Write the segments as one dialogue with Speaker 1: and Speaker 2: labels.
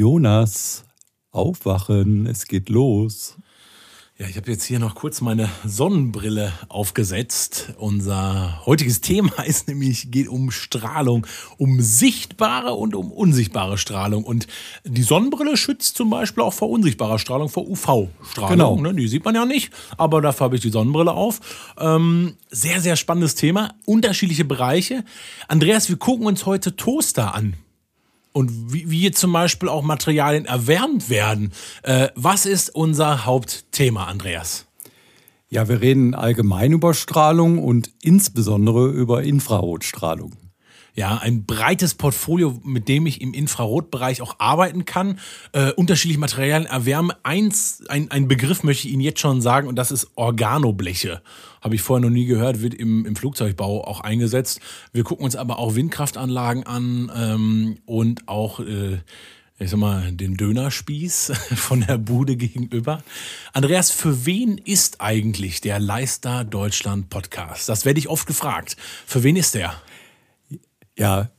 Speaker 1: Jonas, aufwachen, es geht los.
Speaker 2: Ja, ich habe jetzt hier noch kurz meine Sonnenbrille aufgesetzt. Unser heutiges Thema ist nämlich, geht um Strahlung, um sichtbare und um unsichtbare Strahlung. Und die Sonnenbrille schützt zum Beispiel auch vor unsichtbarer Strahlung, vor UV-Strahlung. Genau. Ne? Die sieht man ja nicht, aber dafür habe ich die Sonnenbrille auf. Ähm, sehr, sehr spannendes Thema, unterschiedliche Bereiche. Andreas, wir gucken uns heute Toaster an und wie, wie zum Beispiel auch Materialien erwärmt werden. Äh, was ist unser Hauptthema, Andreas?
Speaker 1: Ja, wir reden allgemein über Strahlung und insbesondere über Infrarotstrahlung.
Speaker 2: Ja, ein breites Portfolio, mit dem ich im Infrarotbereich auch arbeiten kann, äh, unterschiedliche Materialien erwärmen. Eins, ein, ein Begriff möchte ich Ihnen jetzt schon sagen und das ist Organobleche. Habe ich vorher noch nie gehört, wird im, im Flugzeugbau auch eingesetzt. Wir gucken uns aber auch Windkraftanlagen an ähm, und auch äh, ich sag mal, den Dönerspieß von der Bude gegenüber. Andreas, für wen ist eigentlich der Leister Deutschland Podcast? Das werde ich oft gefragt. Für wen ist der?
Speaker 1: Ja,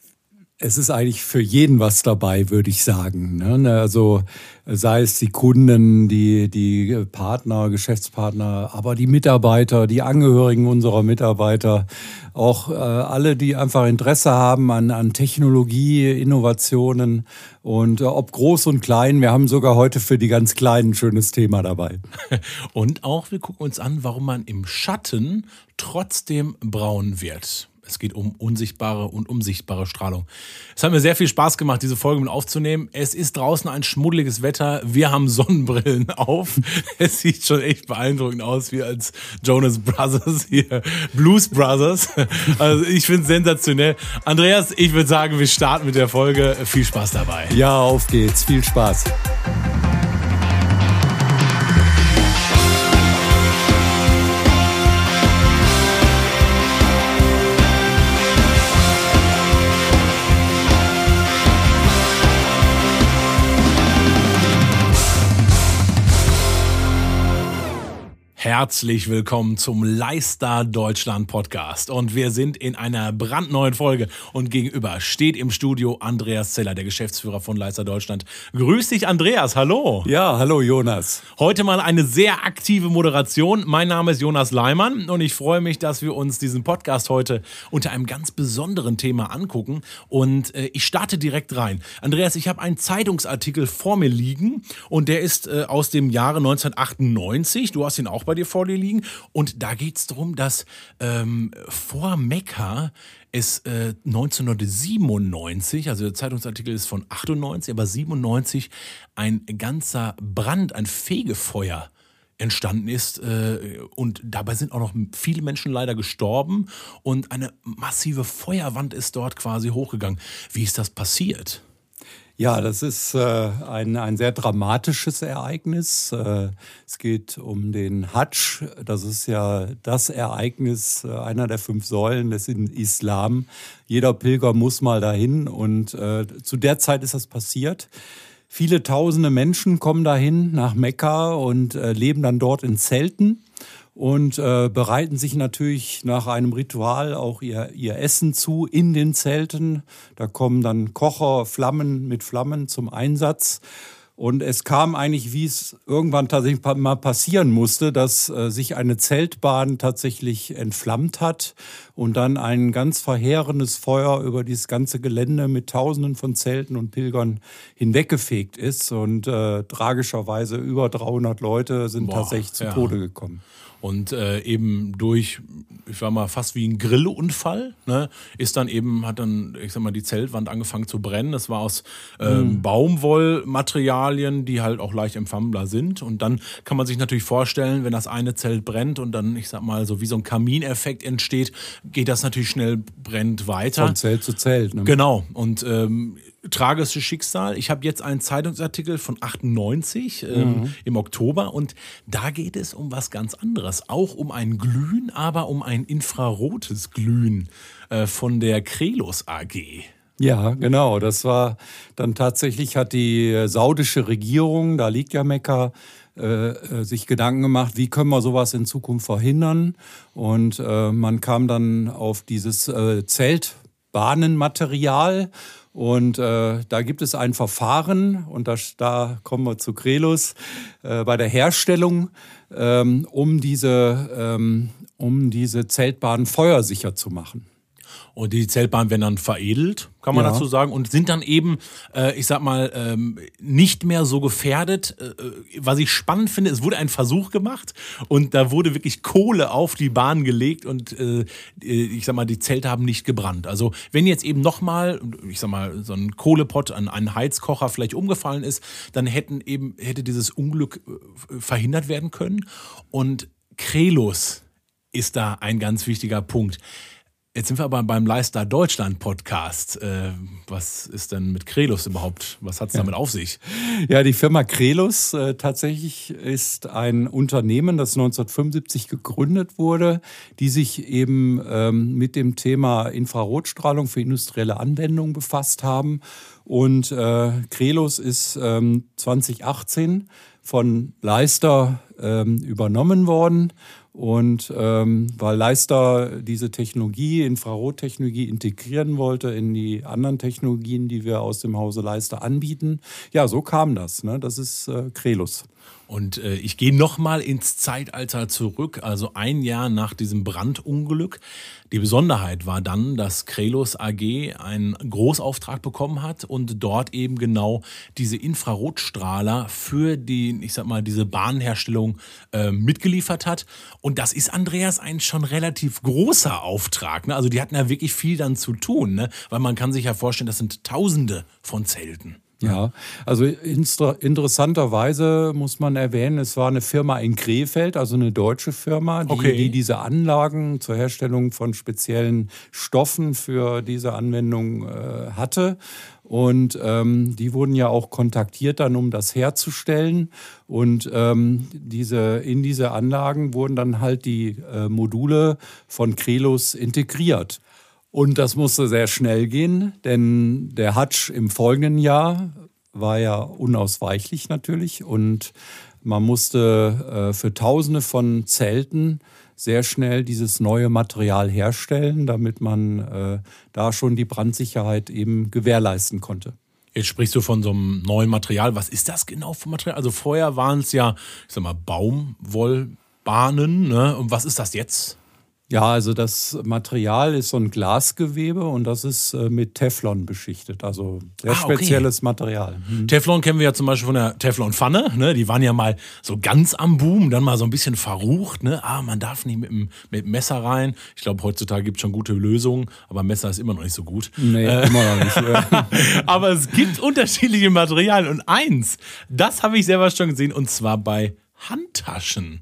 Speaker 1: es ist eigentlich für jeden was dabei, würde ich sagen. Ne? Also sei es die Kunden, die, die Partner, Geschäftspartner, aber die Mitarbeiter, die Angehörigen unserer Mitarbeiter, auch äh, alle, die einfach Interesse haben an, an Technologie, Innovationen und äh, ob groß und klein. Wir haben sogar heute für die ganz Kleinen ein schönes Thema dabei.
Speaker 2: Und auch wir gucken uns an, warum man im Schatten trotzdem braun wird. Es geht um unsichtbare und unsichtbare Strahlung. Es hat mir sehr viel Spaß gemacht, diese Folge mit aufzunehmen. Es ist draußen ein schmuddeliges Wetter. Wir haben Sonnenbrillen auf. Es sieht schon echt beeindruckend aus, wie als Jonas Brothers hier. Blues Brothers. Also ich finde es sensationell. Andreas, ich würde sagen, wir starten mit der Folge. Viel Spaß dabei.
Speaker 1: Ja, auf geht's. Viel Spaß.
Speaker 2: Herzlich willkommen zum Leister Deutschland Podcast. Und wir sind in einer brandneuen Folge. Und gegenüber steht im Studio Andreas Zeller, der Geschäftsführer von Leister Deutschland. Grüß dich, Andreas. Hallo.
Speaker 1: Ja, hallo, Jonas.
Speaker 2: Heute mal eine sehr aktive Moderation. Mein Name ist Jonas Leimann und ich freue mich, dass wir uns diesen Podcast heute unter einem ganz besonderen Thema angucken. Und äh, ich starte direkt rein. Andreas, ich habe einen Zeitungsartikel vor mir liegen und der ist äh, aus dem Jahre 1998. Du hast ihn auch bei bei dir vor dir liegen. Und da geht es darum, dass ähm, vor Mekka es äh, 1997, also der Zeitungsartikel ist von 98, aber 97 ein ganzer Brand, ein Fegefeuer entstanden ist. Äh, und dabei sind auch noch viele Menschen leider gestorben und eine massive Feuerwand ist dort quasi hochgegangen. Wie ist das passiert?
Speaker 1: Ja, das ist äh, ein, ein sehr dramatisches Ereignis. Äh, es geht um den Hadsch. Das ist ja das Ereignis, äh, einer der fünf Säulen des Islam. Jeder Pilger muss mal dahin. Und äh, zu der Zeit ist das passiert. Viele tausende Menschen kommen dahin nach Mekka und äh, leben dann dort in Zelten und äh, bereiten sich natürlich nach einem Ritual auch ihr, ihr Essen zu in den Zelten. Da kommen dann Kocher, Flammen mit Flammen zum Einsatz. Und es kam eigentlich, wie es irgendwann tatsächlich mal passieren musste, dass äh, sich eine Zeltbahn tatsächlich entflammt hat und dann ein ganz verheerendes Feuer über dieses ganze Gelände mit Tausenden von Zelten und Pilgern hinweggefegt ist. Und äh, tragischerweise über 300 Leute sind Boah, tatsächlich zu ja. Tode gekommen.
Speaker 2: Und äh, eben durch, ich sag mal, fast wie ein Grillunfall, ne, ist dann eben, hat dann, ich sag mal, die Zeltwand angefangen zu brennen. Das war aus ähm, mhm. Baumwollmaterialien, die halt auch leicht empfangbar sind. Und dann kann man sich natürlich vorstellen, wenn das eine Zelt brennt und dann, ich sag mal, so wie so ein Kamineffekt entsteht, geht das natürlich schnell brennt weiter.
Speaker 1: Von Zelt zu Zelt.
Speaker 2: Ne? Genau. Und ähm, tragisches Schicksal. Ich habe jetzt einen Zeitungsartikel von 98 ähm, mhm. im Oktober und da geht es um was ganz anderes. Auch um ein Glühen, aber um ein infrarotes Glühen äh, von der Krelos AG.
Speaker 1: Ja, genau. Das war dann tatsächlich hat die saudische Regierung, da liegt ja Mekka, äh, äh, sich Gedanken gemacht, wie können wir sowas in Zukunft verhindern. Und äh, man kam dann auf dieses äh, Zeltbahnenmaterial Und äh, da gibt es ein Verfahren, und da, da kommen wir zu Krelus, äh, bei der Herstellung, ähm, um, diese, ähm, um diese Zeltbahn feuersicher zu machen.
Speaker 2: Und die Zeltbahnen werden dann veredelt, kann man ja. dazu sagen, und sind dann eben, äh, ich sag mal, ähm, nicht mehr so gefährdet. Äh, äh, was ich spannend finde, es wurde ein Versuch gemacht und da wurde wirklich Kohle auf die Bahn gelegt und äh, ich sag mal, die Zelte haben nicht gebrannt. Also wenn jetzt eben nochmal, ich sag mal, so ein Kohlepott an einen Heizkocher vielleicht umgefallen ist, dann hätten eben, hätte dieses Unglück äh, verhindert werden können. Und Krelus ist da ein ganz wichtiger Punkt. Jetzt sind wir aber beim Leister Deutschland Podcast. Äh, was ist denn mit Krelus überhaupt? Was hat es damit auf sich?
Speaker 1: Ja, die Firma Krelus äh, tatsächlich ist ein Unternehmen, das 1975 gegründet wurde, die sich eben ähm, mit dem Thema Infrarotstrahlung für industrielle Anwendungen befasst haben. Und äh, Krelus ist ähm, 2018 von Leister ähm, übernommen worden und ähm, weil Leister diese Technologie, Infrarottechnologie integrieren wollte in die anderen Technologien, die wir aus dem Hause Leister anbieten, ja, so kam das. Ne? Das ist äh, Krelus.
Speaker 2: Und äh, ich gehe nochmal ins Zeitalter zurück, also ein Jahr nach diesem Brandunglück. Die Besonderheit war dann, dass Krelos AG einen Großauftrag bekommen hat und dort eben genau diese Infrarotstrahler für die, ich sag mal, diese Bahnherstellung äh, mitgeliefert hat. Und das ist Andreas ein schon relativ großer Auftrag. Ne? Also die hatten ja wirklich viel dann zu tun, ne? weil man kann sich ja vorstellen, das sind Tausende von Zelten.
Speaker 1: Ja, also interessanterweise muss man erwähnen, es war eine Firma in Krefeld, also eine deutsche Firma, die, okay. die diese Anlagen zur Herstellung von speziellen Stoffen für diese Anwendung äh, hatte. Und ähm, die wurden ja auch kontaktiert dann, um das herzustellen. Und ähm, diese, in diese Anlagen wurden dann halt die äh, Module von Krelus integriert. Und das musste sehr schnell gehen, denn der Hatsch im folgenden Jahr war ja unausweichlich natürlich und man musste äh, für Tausende von Zelten sehr schnell dieses neue Material herstellen, damit man äh, da schon die Brandsicherheit eben gewährleisten konnte.
Speaker 2: Jetzt sprichst du von so einem neuen Material. Was ist das genau für Material? Also vorher waren es ja, ich sag mal, Baumwollbahnen. Ne? Und was ist das jetzt?
Speaker 1: Ja, also das Material ist so ein Glasgewebe und das ist äh, mit Teflon beschichtet. Also sehr ah, okay. spezielles Material.
Speaker 2: Mhm. Teflon kennen wir ja zum Beispiel von der Teflonpfanne. Ne? Die waren ja mal so ganz am Boom, dann mal so ein bisschen verrucht. Ne? Ah, man darf nicht mit dem, mit dem Messer rein. Ich glaube, heutzutage gibt es schon gute Lösungen, aber Messer ist immer noch nicht so gut.
Speaker 1: Nee, äh, immer noch nicht.
Speaker 2: aber es gibt unterschiedliche Materialien und eins, das habe ich selber schon gesehen und zwar bei Handtaschen.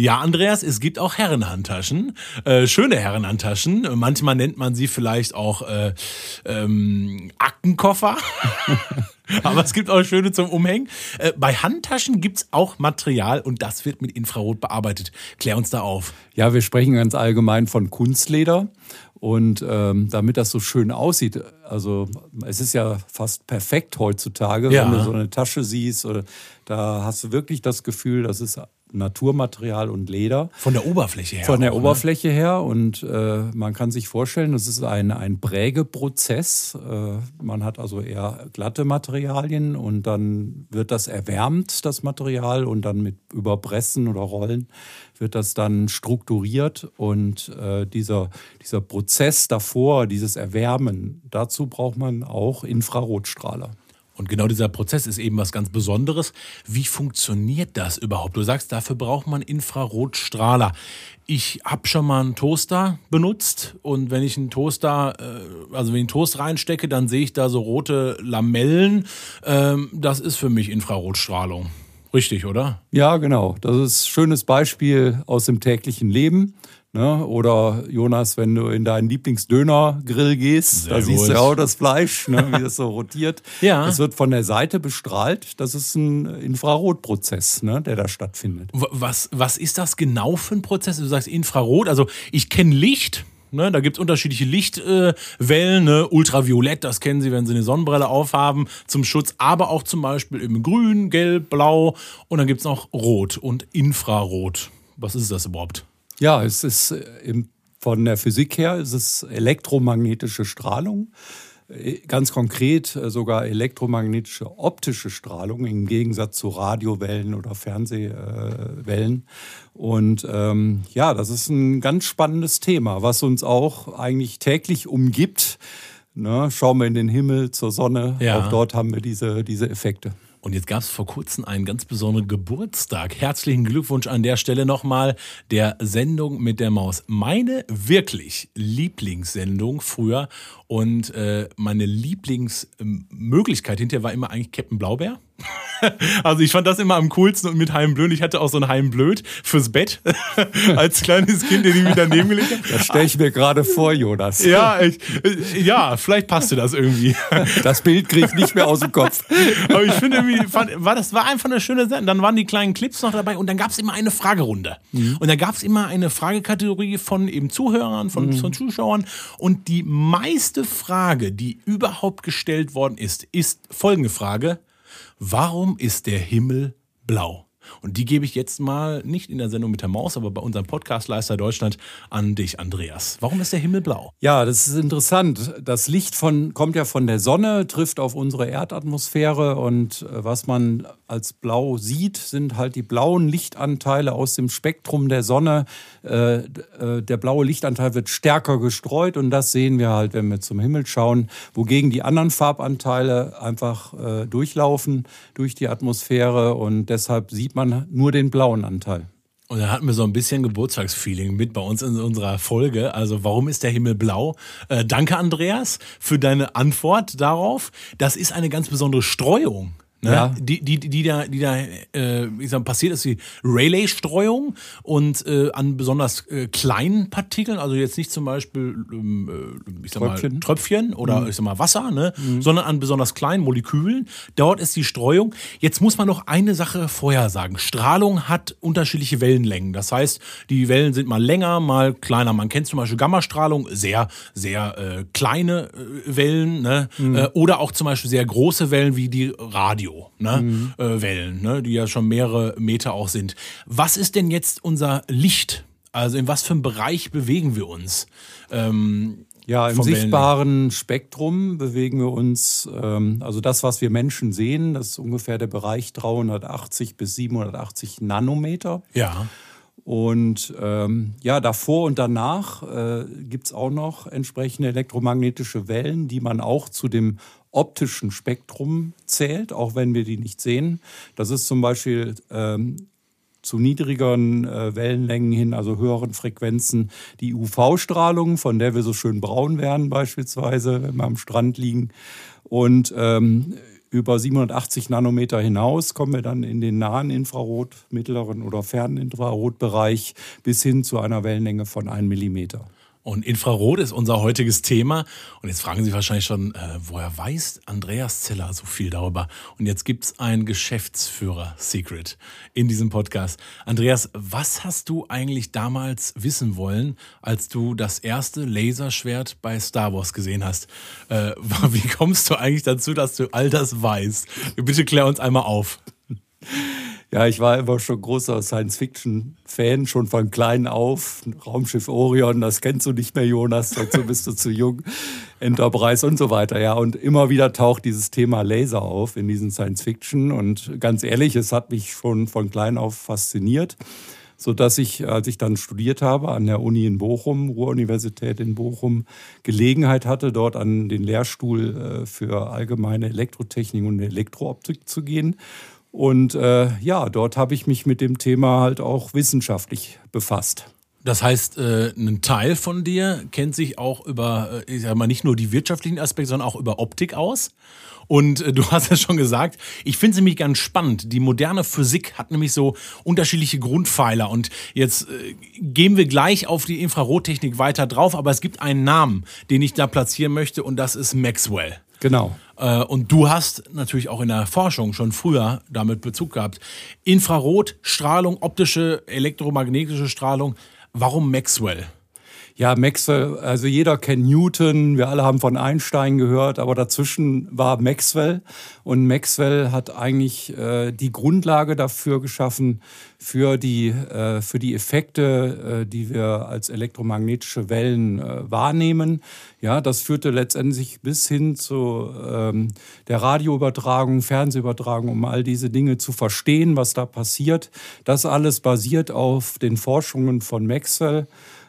Speaker 2: Ja, Andreas, es gibt auch Herrenhandtaschen, äh, schöne Herrenhandtaschen. Manchmal nennt man sie vielleicht auch äh, ähm, Aktenkoffer. Aber es gibt auch schöne zum Umhängen. Äh, bei Handtaschen gibt es auch Material und das wird mit Infrarot bearbeitet. Klär uns da auf.
Speaker 1: Ja, wir sprechen ganz allgemein von Kunstleder. Und ähm, damit das so schön aussieht, also es ist ja fast perfekt heutzutage, ja. wenn du so eine Tasche siehst, oder, da hast du wirklich das Gefühl, das ist Naturmaterial und Leder.
Speaker 2: Von der Oberfläche her.
Speaker 1: Von der auch, ne? Oberfläche her. Und äh, man kann sich vorstellen, das ist ein, ein Prägeprozess. Äh, man hat also eher glatte Materialien und dann wird das erwärmt, das Material, und dann mit Überpressen oder Rollen wird das dann strukturiert. Und äh, dieser, dieser Prozess davor, dieses Erwärmen, dazu braucht man auch Infrarotstrahler.
Speaker 2: Und genau dieser Prozess ist eben was ganz Besonderes. Wie funktioniert das überhaupt? Du sagst, dafür braucht man Infrarotstrahler. Ich habe schon mal einen Toaster benutzt und wenn ich einen Toaster, äh, also wenn ich einen Toast reinstecke, dann sehe ich da so rote Lamellen. Ähm, das ist für mich Infrarotstrahlung. Richtig, oder?
Speaker 1: Ja, genau. Das ist ein schönes Beispiel aus dem täglichen Leben. Ne? Oder Jonas, wenn du in deinen Lieblingsdönergrill gehst, Sehr da gut. siehst du auch das Fleisch, ne? wie das so rotiert. ja. Das wird von der Seite bestrahlt. Das ist ein Infrarotprozess, ne? der da stattfindet.
Speaker 2: Was, was ist das genau für ein Prozess? Du sagst Infrarot, also ich kenne Licht. Ne, da gibt es unterschiedliche Lichtwellen, äh, ne? Ultraviolett, das kennen Sie, wenn Sie eine Sonnenbrille aufhaben, zum Schutz, aber auch zum Beispiel im Grün, Gelb, Blau und dann gibt es noch Rot und Infrarot. Was ist das überhaupt?
Speaker 1: Ja, es ist äh, von der Physik her, es ist elektromagnetische Strahlung. Äh, ganz konkret äh, sogar elektromagnetische optische Strahlung im Gegensatz zu Radiowellen oder Fernsehwellen. Und ähm, ja, das ist ein ganz spannendes Thema, was uns auch eigentlich täglich umgibt. Ne, schauen wir in den Himmel, zur Sonne, ja. auch dort haben wir diese, diese Effekte.
Speaker 2: Und jetzt gab es vor kurzem einen ganz besonderen Geburtstag. Herzlichen Glückwunsch an der Stelle nochmal der Sendung mit der Maus. Meine wirklich Lieblingssendung früher und äh, meine Lieblingsmöglichkeit hinterher war immer eigentlich Captain Blaubeer. also ich fand das immer am coolsten und mit Heim Blöd. Ich hatte auch so ein Heim Blöd fürs Bett als kleines Kind, den ich mir daneben gelegt habe.
Speaker 1: Das stelle ich mir gerade vor, Jonas.
Speaker 2: Ja, ich, ja, vielleicht passte das irgendwie.
Speaker 1: Das Bild kriege ich nicht mehr aus dem Kopf.
Speaker 2: Aber ich finde irgendwie, fand, war, das war einfach eine schöne Sendung. Dann waren die kleinen Clips noch dabei und dann gab es immer eine Fragerunde. Mhm. Und da gab es immer eine Fragekategorie von eben Zuhörern, von, mhm. von Zuschauern. Und die meiste Frage, die überhaupt gestellt worden ist, ist folgende Frage. Warum ist der Himmel blau? Und die gebe ich jetzt mal nicht in der Sendung mit der Maus, aber bei unserem Podcast Leister Deutschland an dich, Andreas. Warum ist der Himmel blau?
Speaker 1: Ja, das ist interessant. Das Licht von, kommt ja von der Sonne, trifft auf unsere Erdatmosphäre und äh, was man als blau sieht, sind halt die blauen Lichtanteile aus dem Spektrum der Sonne. Äh, äh, der blaue Lichtanteil wird stärker gestreut und das sehen wir halt, wenn wir zum Himmel schauen, wogegen die anderen Farbanteile einfach durchlaufen durch die Atmosphäre und deshalb sieht man man nur den blauen Anteil.
Speaker 2: Und da hatten wir so ein bisschen Geburtstagsfeeling mit bei uns in unserer Folge. Also warum ist der Himmel blau? Äh, danke, Andreas, für deine Antwort darauf. Das ist eine ganz besondere Streuung. Ne? Ja. Die, die, die da, die da äh, ich sag, passiert ist die Rayleigh-Streuung und äh, an besonders äh, kleinen Partikeln, also jetzt nicht zum Beispiel ähm, äh, ich sag Tröpfchen. mal, Tröpfchen oder mhm. ich sag mal Wasser, ne? Mhm. sondern an besonders kleinen Molekülen. Dort ist die Streuung. Jetzt muss man noch eine Sache vorher sagen. Strahlung hat unterschiedliche Wellenlängen. Das heißt, die Wellen sind mal länger, mal kleiner. Man kennt zum Beispiel Gammastrahlung, sehr, sehr äh, kleine äh, Wellen, ne? Mhm. Äh, oder auch zum Beispiel sehr große Wellen wie die Radio. Radio-Wellen, ne? mhm. äh, ne? die ja schon mehrere Meter auch sind. Was ist denn jetzt unser Licht? Also in was für einem Bereich bewegen wir uns?
Speaker 1: Ähm, ja, im sichtbaren Spektrum bewegen wir uns, ähm, also das, was wir Menschen sehen, das ist ungefähr der Bereich 380 bis 780 Nanometer.
Speaker 2: Ja.
Speaker 1: Und ähm, ja, davor und danach äh, gibt es auch noch entsprechende elektromagnetische Wellen, die man auch zu dem optischen Spektrum zählt, auch wenn wir die nicht sehen. Das ist zum Beispiel ähm, zu niedrigeren äh, Wellenlängen hin, also höheren Frequenzen, die UV-Strahlung, von der wir so schön braun werden beispielsweise, wenn wir am Strand liegen. Und ähm, über 780 Nanometer hinaus kommen wir dann in den nahen Infrarot, mittleren oder fernen Infrarotbereich bis hin zu einer Wellenlänge von 1 Millimeter.
Speaker 2: Und Infrarot ist unser heutiges Thema. Und jetzt fragen Sie wahrscheinlich schon, äh, woher weiß Andreas Zeller so viel darüber? Und jetzt gibt es ein Geschäftsführer-Secret in diesem Podcast. Andreas, was hast du eigentlich damals wissen wollen, als du das erste Laserschwert bei Star Wars gesehen hast? Äh, wie kommst du eigentlich dazu, dass du all das weißt? Bitte klär uns einmal auf.
Speaker 1: Ja, ich war immer schon großer Science-Fiction-Fan, schon von klein auf. Raumschiff Orion, das kennst du nicht mehr, Jonas, dazu bist du zu jung. Enterprise und so weiter, ja. Und immer wieder taucht dieses Thema Laser auf in diesen Science-Fiction. Und ganz ehrlich, es hat mich schon von klein auf fasziniert so dass ich, als ich dann studiert habe an der Uni in Bochum, Ruhr-Universität in Bochum, Gelegenheit hatte, dort an den Lehrstuhl äh, für allgemeine Elektrotechnik und Elektrooptik zu gehen und äh, ja, dort habe ich mich mit dem Thema halt auch wissenschaftlich befasst.
Speaker 2: Das heißt, äh, ein Teil von dir kennt sich auch über, äh, ich sag mal, nicht nur die wirtschaftlichen Aspekte, sondern auch über Optik aus. Und äh, du hast ja schon gesagt, ich finde es nämlich ganz spannend. Die moderne Physik hat nämlich so unterschiedliche Grundpfeiler. Und jetzt äh, gehen wir gleich auf die Infrarottechnik weiter drauf. Aber es gibt einen Namen, den ich da platzieren möchte, und das ist Maxwell.
Speaker 1: Genau.
Speaker 2: Äh, und du hast natürlich auch in der Forschung schon früher damit Bezug gehabt. Infrarotstrahlung, optische, elektromagnetische Strahlung. Warum Maxwell?
Speaker 1: Ja, Maxwell, also jeder kennt Newton, wir alle haben von Einstein gehört, aber dazwischen war Maxwell und Maxwell hat eigentlich äh, die Grundlage dafür geschaffen, für die, äh, für die Effekte, äh, die wir als elektromagnetische Wellen äh, wahrnehmen. Ja, das führte letztendlich bis hin zu ähm, der Radioübertragung, Fernsehübertragung, um all diese Dinge zu verstehen, was da passiert. Das alles basiert auf den Forschungen von Maxwell.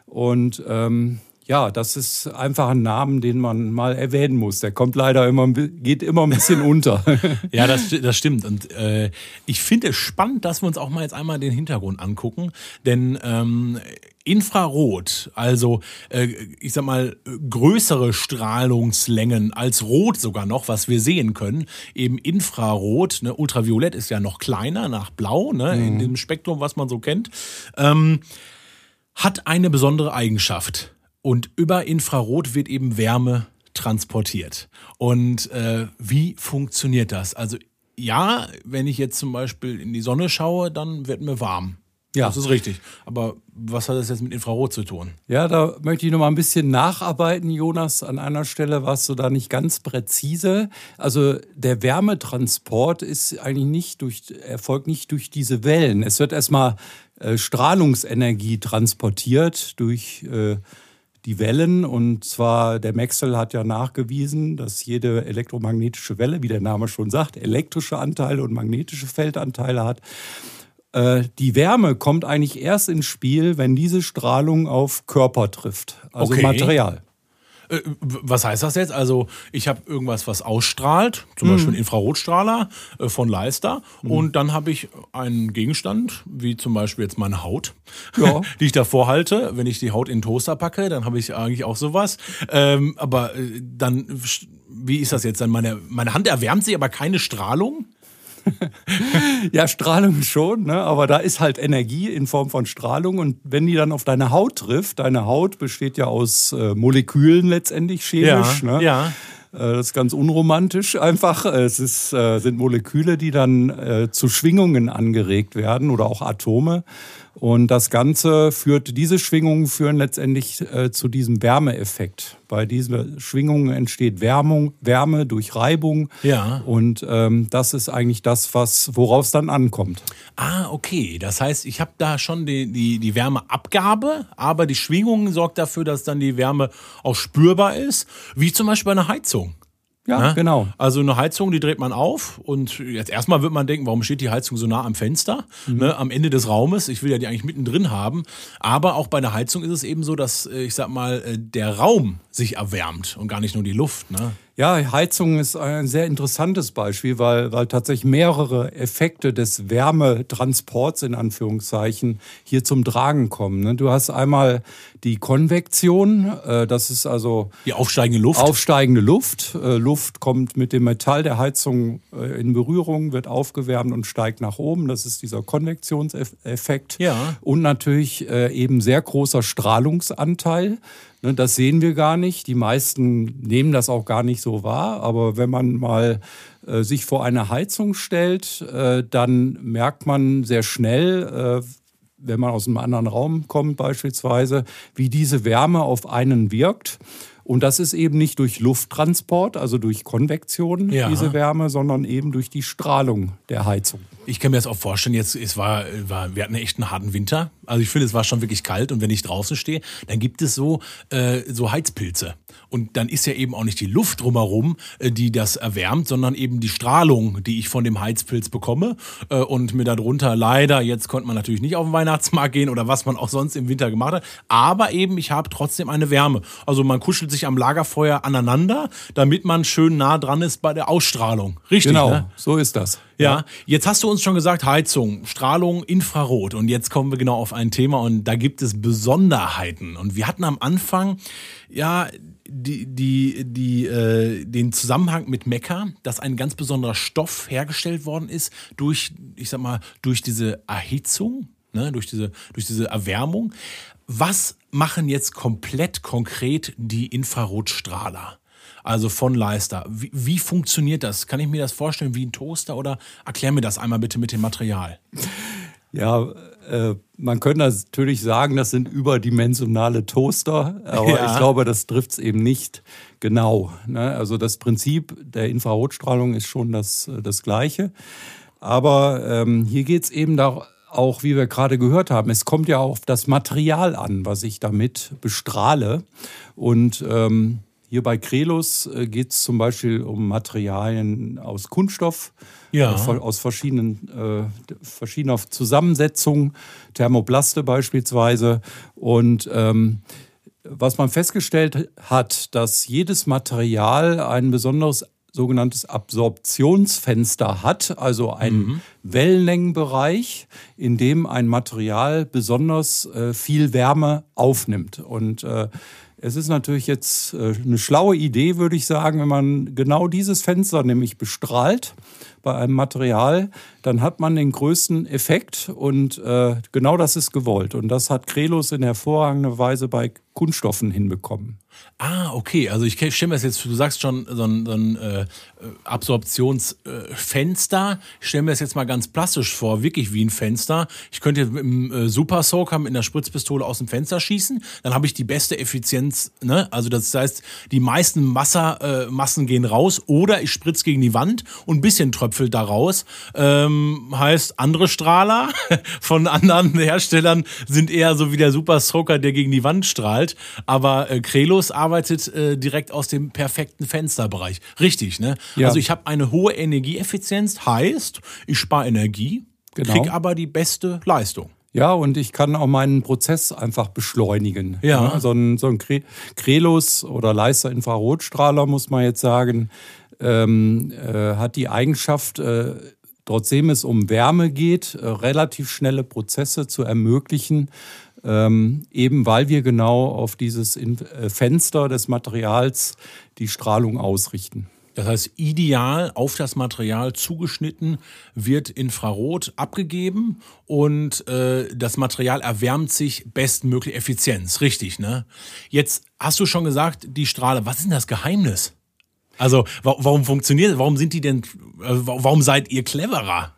Speaker 1: Und ähm, ja, das ist einfach ein Name, den man mal erwähnen muss. Der kommt leider immer, geht immer ein bisschen unter.
Speaker 2: ja, das, das stimmt. Und äh, ich finde es spannend, dass wir uns auch mal jetzt einmal den Hintergrund angucken. Denn ähm, Infrarot, also äh, ich sag mal größere Strahlungslängen als Rot sogar noch, was wir sehen können, eben Infrarot, ne, Ultraviolett ist ja noch kleiner nach Blau, ne, mhm. in dem Spektrum, was man so kennt, ähm, hat eine besondere Eigenschaft. Und über Infrarot wird eben Wärme transportiert. Und äh, wie funktioniert das? Also ja, wenn ich jetzt zum Beispiel in die Sonne schaue, dann wird mir warm. Ja. Das ist richtig. Aber was hat das jetzt mit Infrarot zu tun?
Speaker 1: Ja, da möchte ich noch mal ein bisschen nacharbeiten, Jonas. An einer Stelle warst du da nicht ganz präzise. Also der Wärmetransport ist eigentlich nicht durch, erfolgt nicht durch diese Wellen. Es wird erstmal äh, Strahlungsenergie transportiert durch äh, die Wellen. Und zwar, der Maxwell hat ja nachgewiesen, dass jede elektromagnetische Welle, wie der Name schon sagt, elektrische Anteile und magnetische Feldanteile hat. Äh, die Wärme kommt eigentlich erst ins Spiel, wenn diese Strahlung auf Körper trifft, also okay. Material.
Speaker 2: Äh, was heißt das jetzt? Also ich habe irgendwas, was ausstrahlt, zum mhm. Beispiel ein Infrarotstrahler äh, von Leister, mhm. und dann habe ich einen Gegenstand, wie zum Beispiel jetzt meine Haut, ja. die ich davor halte. Wenn ich die Haut in den Toaster packe, dann habe ich eigentlich auch sowas. Ähm, aber äh, dann, wie ist das jetzt dann? Meine, meine Hand erwärmt sich, aber keine Strahlung?
Speaker 1: ja, Strahlung schon, ne? aber da ist halt Energie in Form von Strahlung und wenn die dann auf deine Haut trifft, deine Haut besteht ja aus äh, Molekülen letztendlich chemisch. Ja, ne? ja. Äh, das ist ganz unromantisch einfach. Es ist, äh, sind Moleküle, die dann äh, zu Schwingungen angeregt werden oder auch Atome. Und das Ganze führt, diese Schwingungen führen letztendlich äh, zu diesem Wärmeeffekt. Bei diesen Schwingungen entsteht Wärmung, Wärme durch Reibung. Ja. Und ähm, das ist eigentlich das, was, worauf es dann ankommt.
Speaker 2: Ah, okay. Das heißt, ich habe da schon die, die, die Wärmeabgabe, aber die Schwingung sorgt dafür, dass dann die Wärme auch spürbar ist, wie zum Beispiel bei einer Heizung.
Speaker 1: Ja, ne? genau.
Speaker 2: Also eine Heizung, die dreht man auf und jetzt erstmal wird man denken, warum steht die Heizung so nah am Fenster, mhm. ne, am Ende des Raumes? Ich will ja die eigentlich mittendrin haben. Aber auch bei der Heizung ist es eben so, dass, äh, ich sag mal, äh, der Raum sich erwärmt und gar nicht nur die Luft. Ne?
Speaker 1: Ja, Heizung ist ein sehr interessantes Beispiel, weil, weil tatsächlich mehrere Effekte des Wärmetransports in Anführungszeichen hier zum Tragen kommen. Ne? Du hast einmal die Konvektion, äh, das ist also
Speaker 2: die aufsteigende Luft.
Speaker 1: Aufsteigende Luft. Äh, Luft kommt mit dem Metall der Heizung äh, in Berührung, wird aufgewärmt und steigt nach oben. Das ist dieser Konvektionseffekt. Ja. Und natürlich eben sehr großer Strahlungsanteil. Ne, das sehen wir gar nicht. Die meisten nehmen das auch gar nicht so wahr. Aber wenn man mal äh, sich vor eine Heizung stellt, äh, dann merkt man sehr schnell, äh, wenn man aus einem anderen Raum kommt beispielsweise, wie diese Wärme auf einen wirkt. Und das ist eben nicht durch Lufttransport, also durch Konvektion, ja. diese Wärme, sondern eben durch die Strahlung der Heizung.
Speaker 2: Ich kann mir das auch vorstellen, jetzt, es war, war, wir hatten echt einen harten Winter. Also ich finde, es war schon wirklich kalt und wenn ich draußen stehe, dann gibt es so, äh, so Heizpilze. Und dann ist ja eben auch nicht die Luft drumherum, äh, die das erwärmt, sondern eben die Strahlung, die ich von dem Heizpilz bekomme. Äh, und mir darunter leider, jetzt konnte man natürlich nicht auf den Weihnachtsmarkt gehen oder was man auch sonst im Winter gemacht hat. Aber eben, ich habe trotzdem eine Wärme. Also man kuschelt sich am Lagerfeuer aneinander, damit man schön nah dran ist bei der Ausstrahlung. Richtig.
Speaker 1: Genau, ne? so ist das.
Speaker 2: Ja, jetzt hast du uns schon gesagt, Heizung, Strahlung, Infrarot. Und jetzt kommen wir genau auf ein Thema und da gibt es Besonderheiten. Und wir hatten am Anfang, ja, die, die, die, äh, den Zusammenhang mit Mekka, dass ein ganz besonderer Stoff hergestellt worden ist durch, ich sag mal, durch diese Erhitzung, ne, durch, diese, durch diese Erwärmung. Was machen jetzt komplett konkret die Infrarotstrahler? Also von Leister. Wie, wie, funktioniert das? Kann ich mir das vorstellen wie ein Toaster oder erklär mir das einmal bitte mit dem Material?
Speaker 1: Ja, äh, man könnte natürlich sagen, das sind überdimensionale Toaster, aber ja. ich glaube, das trifft es eben nicht genau. Ne? Also das Prinzip der Infrarotstrahlung ist schon das, das gleiche. Aber ähm, hier geht es eben da auch, wie wir gerade gehört haben, es kommt ja auf das Material an, was ich damit bestrahle. Und ähm, hier bei Krelus äh, geht es zum Beispiel um Materialien aus Kunststoff, ja. aus verschiedenen, äh, verschiedener Zusammensetzungen, Thermoplaste beispielsweise. Und ähm, was man festgestellt hat, dass jedes Material ein besonderes sogenanntes Absorptionsfenster hat, also ein mhm. Wellenlängenbereich, in dem ein Material besonders äh, viel Wärme aufnimmt. Und äh, es ist natürlich jetzt äh, eine schlaue Idee, würde ich sagen, wenn man genau dieses Fenster nämlich bestrahlt bei einem Material, dann hat man den größten Effekt und äh, genau das ist gewollt. Und das hat Krelus in hervorragender Weise bei Kunststoffen hinbekommen.
Speaker 2: Ah, okay. Also ich stelle mir das jetzt, du sagst schon, so ein, so ein äh, Absorptionsfenster. Äh, ich stelle mir das jetzt mal ganz plastisch vor, wirklich wie ein Fenster. Ich könnte mit einem äh, Super Soaker mit einer Spritzpistole aus dem Fenster schießen. Dann habe ich die beste Effizienz. Ne? Also das heißt, die meisten äh, Massen gehen raus oder ich spritze gegen die Wand und ein bisschen tröpfelt da raus. Ähm, heißt, andere Strahler von anderen Herstellern sind eher so wie der Super Soaker, der gegen die Wand strahlt. Aber äh, Krelos arbeitet äh, direkt aus dem perfekten Fensterbereich. Richtig, ne? Ja. Also ich habe eine hohe Energieeffizienz, heißt, ich spare Energie, genau. kriege aber die beste Leistung.
Speaker 1: Ja, und ich kann auch meinen Prozess einfach beschleunigen. Ja. ja so ein, so ein Krelus oder Leister-Infrarotstrahler, muss man jetzt sagen, ähm, äh, hat die Eigenschaft, äh, trotzdem es um Wärme geht, äh, relativ schnelle Prozesse zu ermöglichen ähm, eben weil wir genau auf dieses äh, Fenster des Materials die Strahlung ausrichten.
Speaker 2: Das heißt, ideal auf das Material zugeschnitten wird Infrarot abgegeben und äh, das Material erwärmt sich bestmöglich Effizienz. Richtig, ne? Jetzt hast du schon gesagt, die Strahle, was ist denn das Geheimnis? Also, warum funktioniert, warum sind die denn, äh, warum seid ihr cleverer?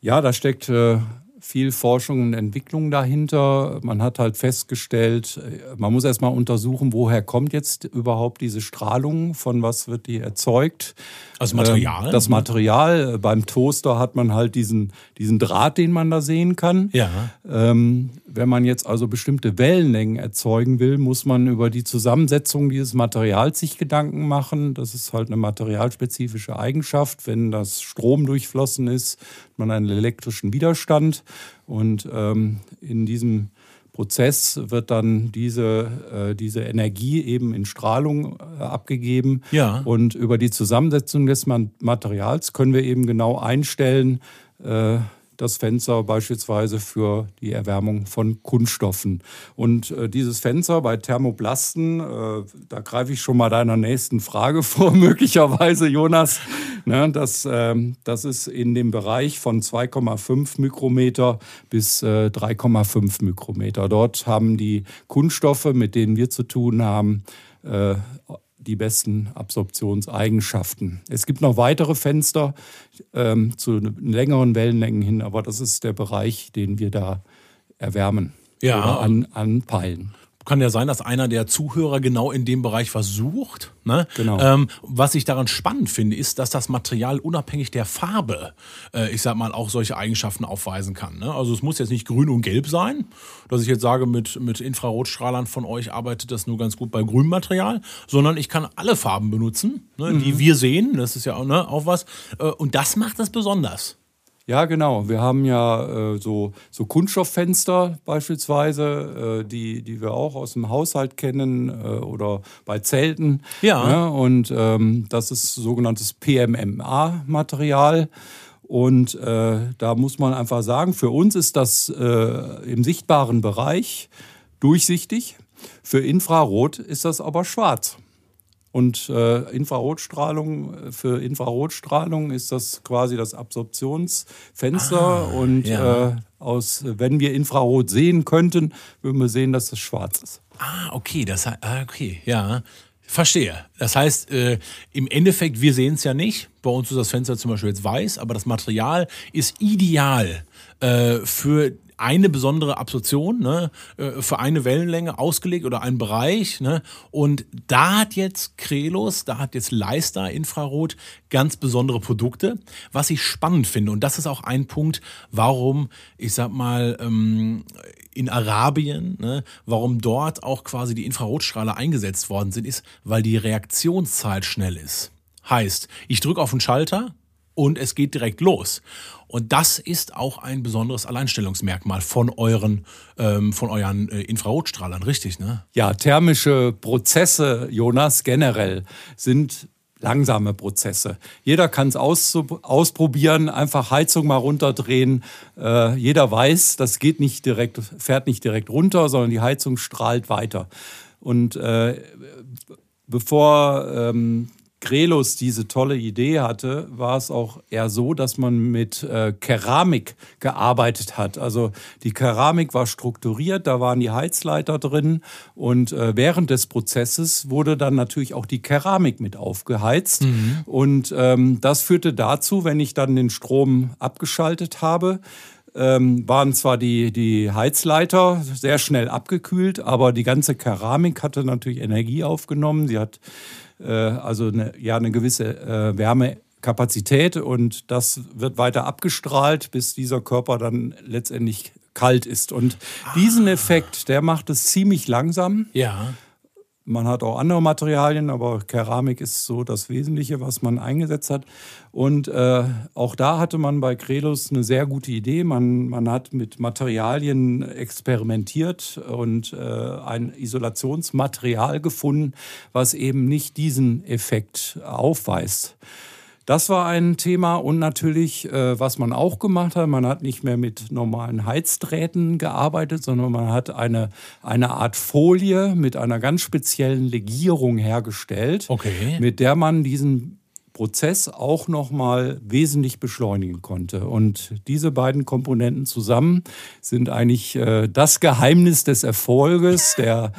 Speaker 1: Ja, da steckt äh, viel Forschung und Entwicklung dahinter. Man hat halt festgestellt, man muss erstmal untersuchen, woher kommt jetzt überhaupt diese Strahlung, von was wird die erzeugt.
Speaker 2: Also Material?
Speaker 1: Das Material. Beim Toaster hat man halt diesen, diesen Draht, den man da sehen kann. Ja. Ähm, wenn man jetzt also bestimmte Wellenlängen erzeugen will, muss man über die Zusammensetzung dieses Materials sich Gedanken machen. Das ist halt eine materialspezifische Eigenschaft. Wenn das Strom durchflossen ist, man einen elektrischen Widerstand. Und ähm, in diesem Prozess wird dann diese, äh, diese Energie eben in Strahlung äh, abgegeben. Ja. Und über die Zusammensetzung des Materials können wir eben genau einstellen, äh, das Fenster beispielsweise für die Erwärmung von Kunststoffen. Und äh, dieses Fenster bei Thermoplasten, äh, da greife ich schon mal deiner nächsten Frage vor, möglicherweise, Jonas. Ne, das, äh, das ist in dem Bereich von 2,5 Mikrometer bis 3,5 äh, Mikrometer. Dort haben die Kunststoffe, mit denen wir zu tun haben, äh, die besten Absorptionseigenschaften. Es gibt noch weitere Fenster ähm, zu längeren Wellenlängen hin, aber das ist der Bereich, den wir da erwärmen ja. oder an, anpeilen
Speaker 2: kann ja sein, dass einer der Zuhörer genau in dem Bereich versucht. Ne? Genau. Ähm, was ich daran spannend finde, ist, dass das Material unabhängig der Farbe, äh, ich sag mal, auch solche Eigenschaften aufweisen kann. Ne? Also es muss jetzt nicht grün und gelb sein, dass ich jetzt sage, mit, mit Infrarotstrahlern von euch arbeitet das nur ganz gut bei grünem Material, sondern ich kann alle Farben benutzen, ne, mhm. die wir sehen. Das ist ja auch, ne, auch was. Äh, und das macht das besonders.
Speaker 1: Ja, genau. Wir haben ja äh, so, so Kunststofffenster beispielsweise, äh, die, die wir auch aus dem Haushalt kennen äh, oder bei Zelten. Ja. Ne? Und ähm, das ist sogenanntes PMMA-Material. Und äh, da muss man einfach sagen, für uns ist das äh, im sichtbaren Bereich durchsichtig. Für Infrarot ist das aber schwarz. Und äh, Infrarotstrahlung, äh, für Infrarotstrahlung ist das quasi das Absorptionsfenster. Ah, und ja. äh, aus, wenn wir Infrarot sehen könnten, würden wir sehen, dass das schwarz ist.
Speaker 2: Ah, okay, das ah, okay, ja. Verstehe. Das heißt, äh, im Endeffekt, wir sehen es ja nicht. Bei uns ist das Fenster zum Beispiel jetzt weiß, aber das Material ist ideal äh, für eine besondere Absorption ne, äh, für eine Wellenlänge ausgelegt oder einen Bereich. Ne? Und da hat jetzt Krelos, da hat jetzt Leister Infrarot ganz besondere Produkte, was ich spannend finde. Und das ist auch ein Punkt, warum, ich sag mal, ähm, in Arabien, ne, warum dort auch quasi die Infrarotstrahler eingesetzt worden sind, ist, weil die Reaktionszeit schnell ist. Heißt, ich drücke auf den Schalter und es geht direkt los. Und das ist auch ein besonderes Alleinstellungsmerkmal von euren, ähm, von euren äh, Infrarotstrahlern, richtig, ne?
Speaker 1: Ja, thermische Prozesse, Jonas, generell sind langsame Prozesse. Jeder kann es ausprobieren, einfach Heizung mal runterdrehen. Äh, jeder weiß, das geht nicht direkt, fährt nicht direkt runter, sondern die Heizung strahlt weiter. Und äh, bevor ähm, Grelus diese tolle Idee hatte, war es auch eher so, dass man mit äh, Keramik gearbeitet hat. Also die Keramik war strukturiert, da waren die Heizleiter drin und äh, während des Prozesses wurde dann natürlich auch die Keramik mit aufgeheizt. Mhm. Und ähm, das führte dazu, wenn ich dann den Strom abgeschaltet habe, ähm, waren zwar die, die Heizleiter sehr schnell abgekühlt, aber die ganze Keramik hatte natürlich Energie aufgenommen. Sie hat also eine, ja, eine gewisse äh, Wärmekapazität und das wird weiter abgestrahlt, bis dieser Körper dann letztendlich kalt ist. Und diesen Effekt, der macht es ziemlich langsam.
Speaker 2: Ja.
Speaker 1: Man hat auch andere Materialien, aber Keramik ist so das Wesentliche, was man eingesetzt hat. Und äh, auch da hatte man bei Credos eine sehr gute Idee. Man, man hat mit Materialien experimentiert und äh, ein Isolationsmaterial gefunden, was eben nicht diesen Effekt aufweist. Das war ein Thema und natürlich, äh, was man auch gemacht hat, man hat nicht mehr mit normalen Heizdrähten gearbeitet, sondern man hat eine, eine Art Folie mit einer ganz speziellen Legierung hergestellt,
Speaker 2: okay.
Speaker 1: mit der man diesen Prozess auch noch mal wesentlich beschleunigen konnte. Und diese beiden Komponenten zusammen sind eigentlich äh, das Geheimnis des Erfolges der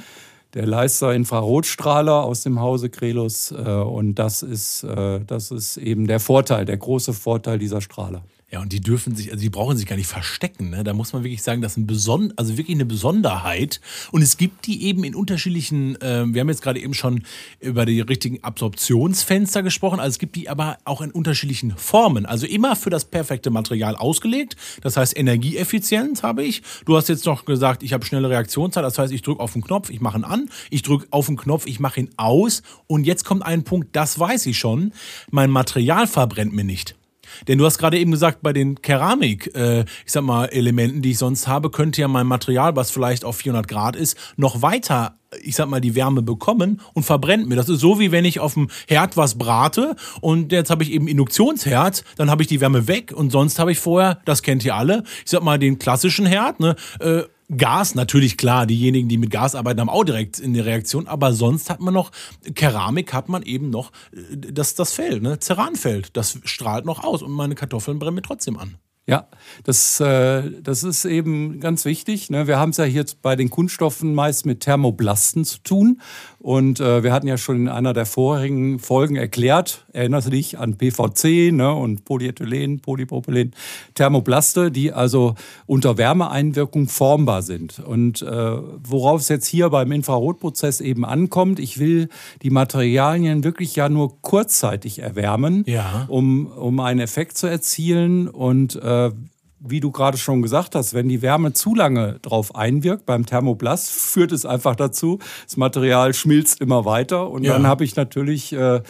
Speaker 1: der Leister Infrarotstrahler aus dem Hause Krelus. Äh, und das ist, äh, das ist eben der Vorteil, der große Vorteil dieser Strahler.
Speaker 2: Ja, und die dürfen sich, also die brauchen sich gar nicht verstecken. Ne? Da muss man wirklich sagen, das ist ein Beson also wirklich eine Besonderheit. Und es gibt die eben in unterschiedlichen, äh, wir haben jetzt gerade eben schon über die richtigen Absorptionsfenster gesprochen, also es gibt die aber auch in unterschiedlichen Formen. Also immer für das perfekte Material ausgelegt. Das heißt, Energieeffizienz habe ich. Du hast jetzt noch gesagt, ich habe schnelle Reaktionszeit. Das heißt, ich drücke auf den Knopf, ich mache ihn an. Ich drücke auf den Knopf, ich mache ihn aus. Und jetzt kommt ein Punkt, das weiß ich schon. Mein Material verbrennt mir nicht. Denn du hast gerade eben gesagt, bei den Keramik, äh, ich sag mal, Elementen, die ich sonst habe, könnte ja mein Material, was vielleicht auf 400 Grad ist, noch weiter ich sag mal, die Wärme bekommen und verbrennt mir. Das ist so, wie wenn ich auf dem Herd was brate und jetzt habe ich eben Induktionsherd, dann habe ich die Wärme weg und sonst habe ich vorher, das kennt ihr alle, ich sag mal, den klassischen Herd, ne, äh, Gas, natürlich klar, diejenigen, die mit Gas arbeiten, haben auch direkt in der Reaktion, aber sonst hat man noch, Keramik hat man eben noch äh, das, das Fell, ne? Ceranfeld, das strahlt noch aus und meine Kartoffeln brennen mir trotzdem an.
Speaker 1: Ja, das, äh, das ist eben ganz wichtig. Ne? Wir haben es ja hier bei den Kunststoffen meist mit Thermoblasten zu tun. Und äh, wir hatten ja schon in einer der vorherigen Folgen erklärt, erinnerst du dich an PVC ne? und Polyethylen, Polypropylen, Thermoblaste, die also unter Wärmeeinwirkung formbar sind. Und äh, worauf es jetzt hier beim Infrarotprozess eben ankommt, ich will die Materialien wirklich ja nur kurzzeitig erwärmen,
Speaker 2: ja.
Speaker 1: um, um einen Effekt zu erzielen. Und äh, wie du gerade schon gesagt hast, wenn die Wärme zu lange drauf einwirkt beim Thermoblast, führt es einfach dazu, das Material schmilzt immer weiter und ja. dann habe ich natürlich äh,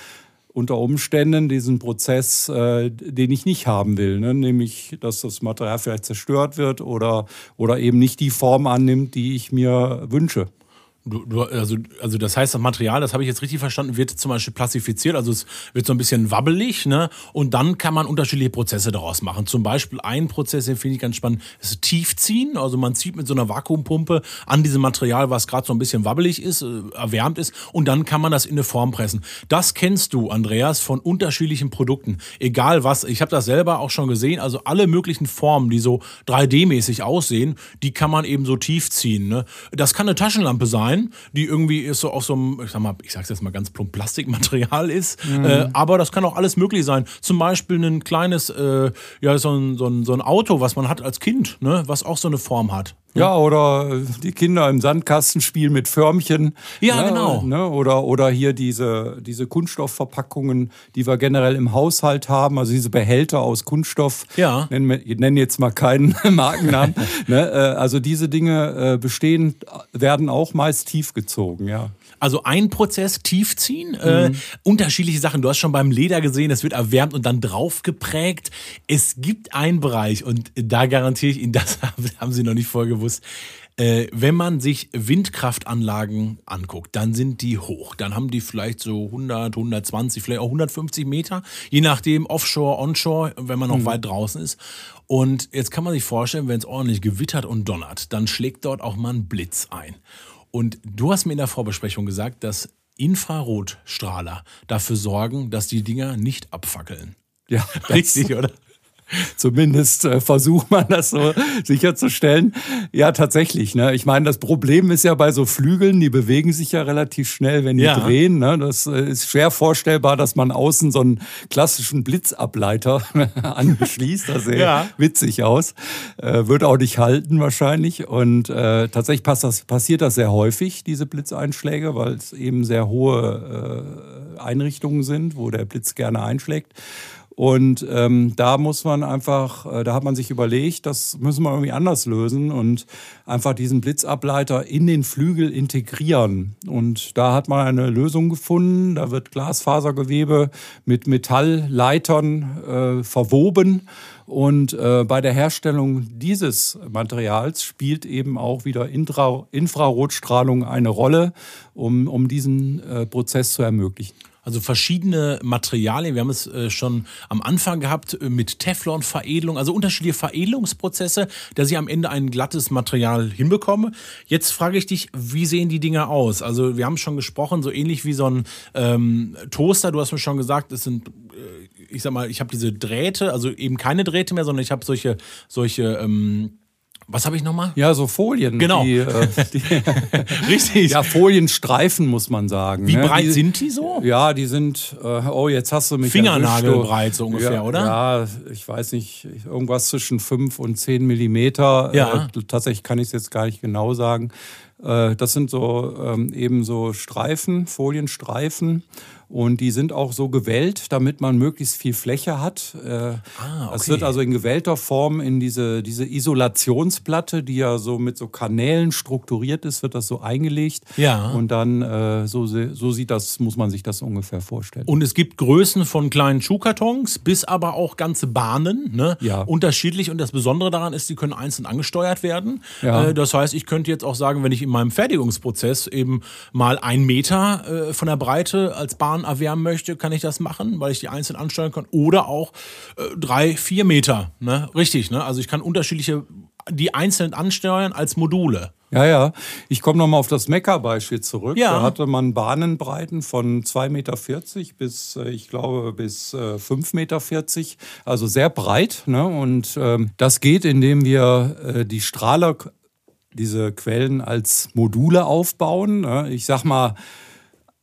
Speaker 1: unter Umständen diesen Prozess, äh, den ich nicht haben will, ne? nämlich dass das Material vielleicht zerstört wird oder, oder eben nicht die Form annimmt, die ich mir wünsche.
Speaker 2: Du, du, also, also das heißt, das Material, das habe ich jetzt richtig verstanden, wird zum Beispiel plastifiziert, also es wird so ein bisschen wabbelig, ne? Und dann kann man unterschiedliche Prozesse daraus machen. Zum Beispiel ein Prozess, den finde ich ganz spannend, ist Tiefziehen. Also man zieht mit so einer Vakuumpumpe an diesem Material, was gerade so ein bisschen wabbelig ist, äh, erwärmt ist, und dann kann man das in eine Form pressen. Das kennst du, Andreas, von unterschiedlichen Produkten. Egal was, ich habe das selber auch schon gesehen, also alle möglichen Formen, die so 3D-mäßig aussehen, die kann man eben so tief ziehen. Ne? Das kann eine Taschenlampe sein sein, die irgendwie ist so aus so einem, ich sag mal, ich sag's jetzt mal ganz plump, Plastikmaterial ist. Mhm. Äh, aber das kann auch alles möglich sein. Zum Beispiel ein kleines, äh, ja, so ein, so, ein, so ein Auto, was man hat als Kind, ne, was auch so eine Form hat.
Speaker 1: Ja, oder die Kinder im Sandkasten spielen mit Förmchen.
Speaker 2: Ja, ne, genau.
Speaker 1: Ne, oder, oder hier diese, diese Kunststoffverpackungen, die wir generell im Haushalt haben, also diese Behälter aus Kunststoff.
Speaker 2: Ja.
Speaker 1: Nennen, nennen jetzt mal keinen Markennamen. ne, äh, also diese Dinge äh, bestehen, werden auch meist tief gezogen, ja.
Speaker 2: Also ein Prozess tiefziehen, äh, mhm. äh, unterschiedliche Sachen. Du hast schon beim Leder gesehen, das wird erwärmt und dann drauf geprägt. Es gibt einen Bereich und da garantiere ich Ihnen, das haben Sie noch nicht vorher gewusst. Äh, wenn man sich Windkraftanlagen anguckt, dann sind die hoch. Dann haben die vielleicht so 100, 120, vielleicht auch 150 Meter, je nachdem offshore, onshore, wenn man noch mhm. weit draußen ist. Und jetzt kann man sich vorstellen, wenn es ordentlich gewittert und donnert, dann schlägt dort auch mal ein Blitz ein. Und du hast mir in der Vorbesprechung gesagt, dass Infrarotstrahler dafür sorgen, dass die Dinger nicht abfackeln.
Speaker 1: Ja, richtig, oder? Zumindest äh, versucht man das so sicherzustellen. Ja, tatsächlich. Ne? Ich meine, das Problem ist ja bei so Flügeln, die bewegen sich ja relativ schnell, wenn die ja. drehen. Ne? Das äh, ist schwer vorstellbar, dass man außen so einen klassischen Blitzableiter anschließt. Das sieht ja. witzig aus. Äh, wird auch nicht halten wahrscheinlich. Und äh, tatsächlich das, passiert das sehr häufig, diese Blitzeinschläge, weil es eben sehr hohe äh, Einrichtungen sind, wo der Blitz gerne einschlägt. Und ähm, da muss man einfach, äh, da hat man sich überlegt, das müssen wir irgendwie anders lösen und einfach diesen Blitzableiter in den Flügel integrieren. Und da hat man eine Lösung gefunden. Da wird Glasfasergewebe mit Metallleitern äh, verwoben. Und äh, bei der Herstellung dieses Materials spielt eben auch wieder Intra Infrarotstrahlung eine Rolle, um, um diesen äh, Prozess zu ermöglichen.
Speaker 2: Also verschiedene Materialien. Wir haben es äh, schon am Anfang gehabt äh, mit Teflon-Veredelung, also unterschiedliche Veredelungsprozesse, dass ich am Ende ein glattes Material hinbekomme. Jetzt frage ich dich, wie sehen die Dinger aus? Also wir haben schon gesprochen, so ähnlich wie so ein ähm, Toaster. Du hast mir schon gesagt, es sind, äh, ich sag mal, ich habe diese Drähte, also eben keine Drähte mehr, sondern ich habe solche, solche ähm, was habe ich nochmal?
Speaker 1: Ja, so Folien.
Speaker 2: Genau. Die, äh, die, Richtig.
Speaker 1: Ja, Folienstreifen muss man sagen.
Speaker 2: Wie ne? breit die, sind die so?
Speaker 1: Ja, die sind, äh, oh, jetzt hast du mich
Speaker 2: Fingernagelbreit so ungefähr,
Speaker 1: ja,
Speaker 2: oder?
Speaker 1: Ja, ich weiß nicht, irgendwas zwischen 5 und 10 Millimeter.
Speaker 2: Ja.
Speaker 1: Äh, tatsächlich kann ich es jetzt gar nicht genau sagen. Äh, das sind so ähm, eben so Streifen, Folienstreifen. Und die sind auch so gewellt, damit man möglichst viel Fläche hat. Äh, ah, okay. Es wird also in gewellter Form in diese, diese Isolationsplatte, die ja so mit so Kanälen strukturiert ist, wird das so eingelegt.
Speaker 2: Ja.
Speaker 1: Und dann äh, so, so sieht das, muss man sich das ungefähr vorstellen.
Speaker 2: Und es gibt Größen von kleinen Schuhkartons bis aber auch ganze Bahnen, ne?
Speaker 1: Ja.
Speaker 2: Unterschiedlich. Und das Besondere daran ist, die können einzeln angesteuert werden.
Speaker 1: Ja.
Speaker 2: Das heißt, ich könnte jetzt auch sagen, wenn ich in meinem Fertigungsprozess eben mal einen Meter von der Breite als Bahn Jahren erwärmen möchte, kann ich das machen, weil ich die einzeln ansteuern kann. Oder auch äh, drei, vier Meter. Ne? Richtig, ne? Also ich kann unterschiedliche, die einzeln ansteuern als Module.
Speaker 1: Ja, ja. Ich komme nochmal auf das Mekka-Beispiel zurück.
Speaker 2: Ja.
Speaker 1: Da hatte man Bahnenbreiten von 2,40 Meter bis, äh, ich glaube, bis 5,40 äh, Meter. Also sehr breit. Ne? Und ähm, das geht, indem wir äh, die Strahler, diese Quellen als Module aufbauen. Ne? Ich sag mal,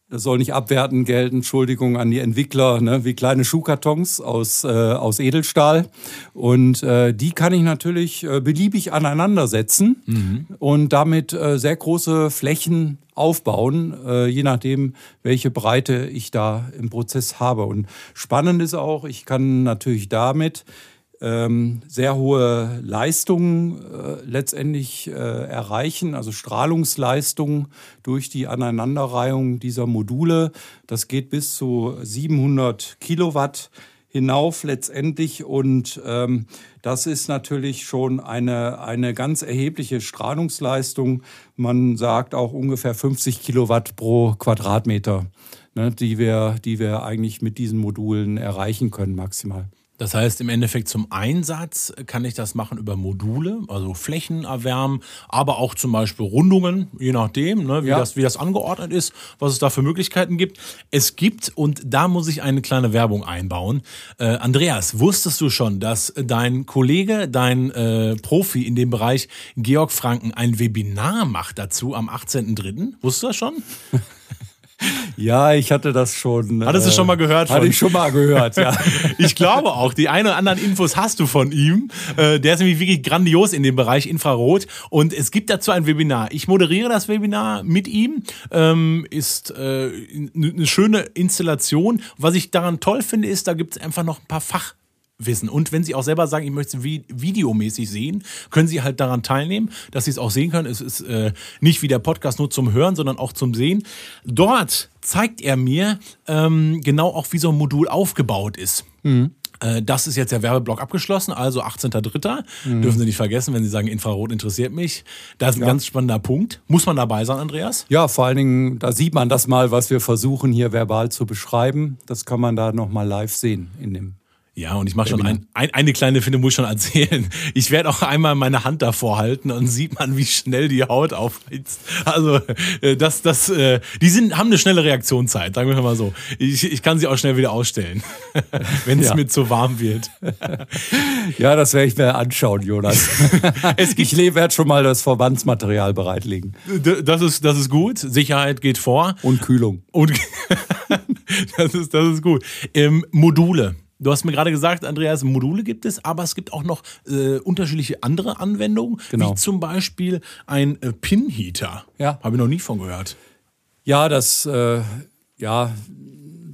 Speaker 1: das soll nicht abwertend gelten, Entschuldigung an die Entwickler, ne, wie kleine Schuhkartons aus, äh, aus Edelstahl. Und äh, die kann ich natürlich äh, beliebig aneinandersetzen mhm. und damit äh, sehr große Flächen aufbauen, äh, je nachdem, welche Breite ich da im Prozess habe. Und spannend ist auch, ich kann natürlich damit ähm, sehr hohe Leistungen äh, letztendlich äh, erreichen, also Strahlungsleistungen durch die Aneinanderreihung dieser Module. Das geht bis zu 700 Kilowatt hinauf letztendlich und ähm, das ist natürlich schon eine, eine ganz erhebliche Strahlungsleistung. Man sagt auch ungefähr 50 Kilowatt pro Quadratmeter, ne, die, wir, die wir eigentlich mit diesen Modulen erreichen können maximal.
Speaker 2: Das heißt, im Endeffekt zum Einsatz kann ich das machen über Module, also Flächen erwärmen, aber auch zum Beispiel Rundungen, je nachdem, ne, wie, ja. das, wie das angeordnet ist, was es da für Möglichkeiten gibt. Es gibt, und da muss ich eine kleine Werbung einbauen. Äh, Andreas, wusstest du schon, dass dein Kollege, dein äh, Profi in dem Bereich, Georg Franken, ein Webinar macht dazu am 18.03.? Wusstest du das schon?
Speaker 1: Ja, ich hatte das schon.
Speaker 2: Hattest du schon mal gehört?
Speaker 1: Hatte ich schon mal gehört, ja.
Speaker 2: ich glaube auch, die ein oder anderen Infos hast du von ihm. Äh, der ist nämlich wirklich grandios in dem Bereich Infrarot. Und es gibt dazu ein Webinar. Ich moderiere das Webinar mit ihm. Ähm, ist äh, eine schöne Installation. Was ich daran toll finde, ist, da gibt es einfach noch ein paar Fach wissen. Und wenn Sie auch selber sagen, ich möchte es videomäßig sehen, können Sie halt daran teilnehmen, dass Sie es auch sehen können. Es ist äh, nicht wie der Podcast nur zum Hören, sondern auch zum Sehen. Dort zeigt er mir ähm, genau auch, wie so ein Modul aufgebaut ist. Mhm. Äh, das ist jetzt der Werbeblock abgeschlossen, also 18.03. Mhm. Dürfen Sie nicht vergessen, wenn Sie sagen, Infrarot interessiert mich. Das ist ein ja. ganz spannender Punkt. Muss man dabei sein, Andreas?
Speaker 1: Ja, vor allen Dingen, da sieht man das mal, was wir versuchen hier verbal zu beschreiben. Das kann man da nochmal live sehen in dem
Speaker 2: ja, und ich mache schon ein, ein, eine kleine Finde, muss ich schon erzählen. Ich werde auch einmal meine Hand davor halten und sieht man, wie schnell die Haut aufheizt. Also äh, das, das, äh, die sind, haben eine schnelle Reaktionszeit, sagen wir mal so. Ich, ich kann sie auch schnell wieder ausstellen, wenn es ja. mir zu warm wird.
Speaker 1: Ja, das werde ich mir anschauen, Jonas. ich werde schon mal das Verbandsmaterial bereitlegen.
Speaker 2: Das ist, das ist gut. Sicherheit geht vor.
Speaker 1: Und Kühlung.
Speaker 2: Und das ist, das ist gut. Ähm, Module. Du hast mir gerade gesagt, Andreas, Module gibt es, aber es gibt auch noch äh, unterschiedliche andere Anwendungen, genau. wie zum Beispiel ein äh, Pin-Heater. Ja. Habe ich noch nie von gehört.
Speaker 1: Ja, das, äh, ja,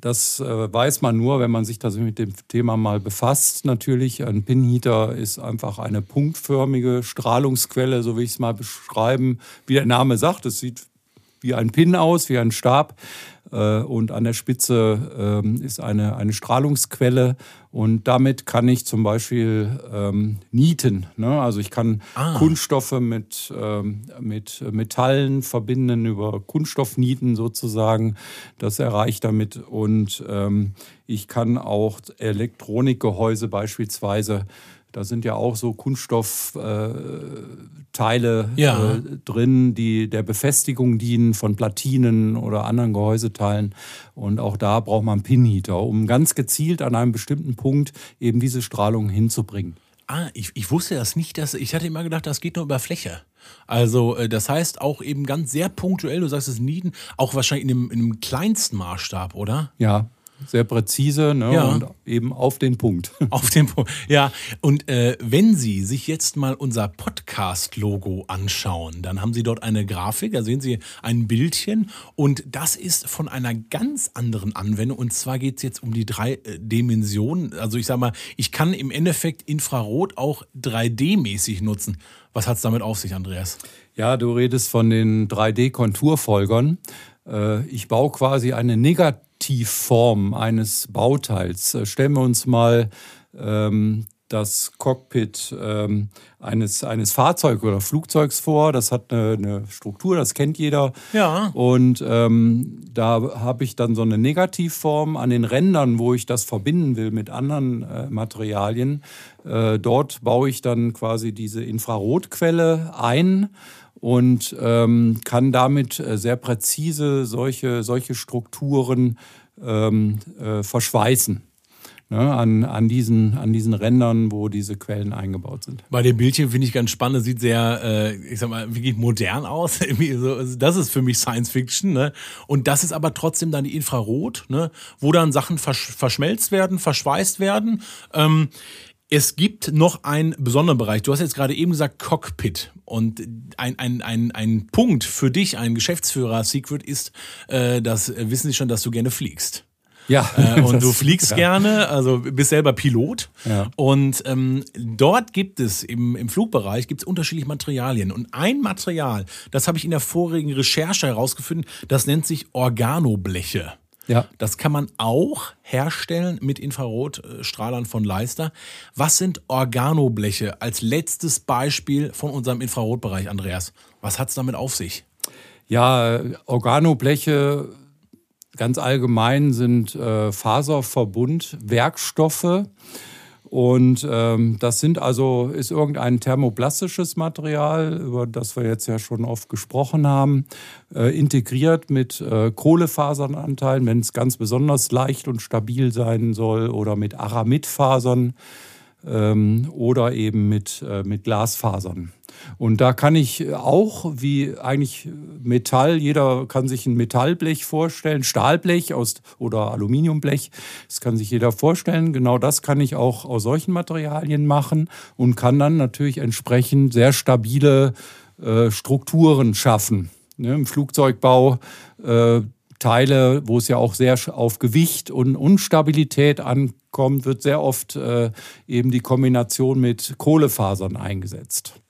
Speaker 1: das äh, weiß man nur, wenn man sich das mit dem Thema mal befasst. Natürlich, ein Pin-Heater ist einfach eine punktförmige Strahlungsquelle, so wie ich es mal beschreiben. Wie der Name sagt, es sieht wie ein Pin aus, wie ein Stab. Äh, und an der Spitze ähm, ist eine, eine Strahlungsquelle und damit kann ich zum Beispiel ähm, nieten. Ne? Also ich kann ah. Kunststoffe mit, ähm, mit Metallen verbinden über Kunststoffnieten sozusagen. Das erreicht damit und ähm, ich kann auch Elektronikgehäuse beispielsweise da sind ja auch so Kunststoffteile äh, ja. äh, drin, die der Befestigung dienen von Platinen oder anderen Gehäuseteilen. Und auch da braucht man Pinheater, um ganz gezielt an einem bestimmten Punkt eben diese Strahlung hinzubringen.
Speaker 2: Ah, ich, ich wusste das nicht, dass ich hatte immer gedacht, das geht nur über Fläche. Also äh, das heißt auch eben ganz sehr punktuell, du sagst es Nieden, auch wahrscheinlich in einem, in einem kleinsten Maßstab, oder?
Speaker 1: Ja, sehr präzise ne? ja. und eben auf den Punkt.
Speaker 2: Auf den Punkt, ja. Und äh, wenn Sie sich jetzt mal unser Podcast-Logo anschauen, dann haben Sie dort eine Grafik, da sehen Sie ein Bildchen und das ist von einer ganz anderen Anwendung und zwar geht es jetzt um die drei äh, Dimensionen. Also ich sage mal, ich kann im Endeffekt Infrarot auch 3D-mäßig nutzen. Was hat es damit auf sich, Andreas?
Speaker 1: Ja, du redest von den 3D-Konturfolgern. Äh, ich baue quasi eine negative Tiefform eines Bauteils. Äh, stellen wir uns mal ähm, das Cockpit ähm, eines, eines Fahrzeugs oder Flugzeugs vor. Das hat eine, eine Struktur, das kennt jeder.
Speaker 2: Ja.
Speaker 1: Und ähm, da habe ich dann so eine Negativform an den Rändern, wo ich das verbinden will mit anderen äh, Materialien. Äh, dort baue ich dann quasi diese Infrarotquelle ein und ähm, kann damit äh, sehr präzise solche, solche Strukturen ähm, äh, verschweißen. Ne, an, an, diesen, an diesen Rändern, wo diese Quellen eingebaut sind.
Speaker 2: Bei dem Bildchen finde ich ganz spannend, sieht sehr, äh, ich sag mal, wirklich modern aus. Also das ist für mich Science Fiction. Ne? Und das ist aber trotzdem dann die Infrarot, ne? wo dann Sachen versch verschmelzt werden, verschweißt werden. Ähm, es gibt noch einen besonderen Bereich. Du hast jetzt gerade eben gesagt Cockpit. Und ein, ein, ein, ein Punkt für dich, ein Geschäftsführer, Secret, ist, äh, das wissen Sie schon, dass du gerne fliegst.
Speaker 1: Ja.
Speaker 2: Äh, und du fliegst ja. gerne, also bist selber Pilot. Ja. Und ähm, dort gibt es im, im Flugbereich gibt's unterschiedliche Materialien. Und ein Material, das habe ich in der vorigen Recherche herausgefunden, das nennt sich Organobleche. Ja. Das kann man auch herstellen mit Infrarotstrahlern von Leister. Was sind Organobleche als letztes Beispiel von unserem Infrarotbereich, Andreas? Was hat es damit auf sich?
Speaker 1: Ja, Organobleche ganz allgemein sind äh, Faserverbundwerkstoffe Und ähm, das sind also, ist irgendein thermoplastisches Material, über das wir jetzt ja schon oft gesprochen haben, äh, integriert mit äh, Kohlefasernanteilen, wenn es ganz besonders leicht und stabil sein soll, oder mit Aramidfasern ähm, oder eben mit, äh, mit Glasfasern. Und da kann ich auch, wie eigentlich Metall, jeder kann sich ein Metallblech vorstellen, Stahlblech aus, oder Aluminiumblech, das kann sich jeder vorstellen. Genau das kann ich auch aus solchen Materialien machen und kann dann natürlich entsprechend sehr stabile äh, Strukturen schaffen. Ne, Im Flugzeugbau äh, Teile, wo es ja auch sehr auf Gewicht und Unstabilität ankommt, wird sehr oft äh, eben die Kombination mit Kohlefasern eingesetzt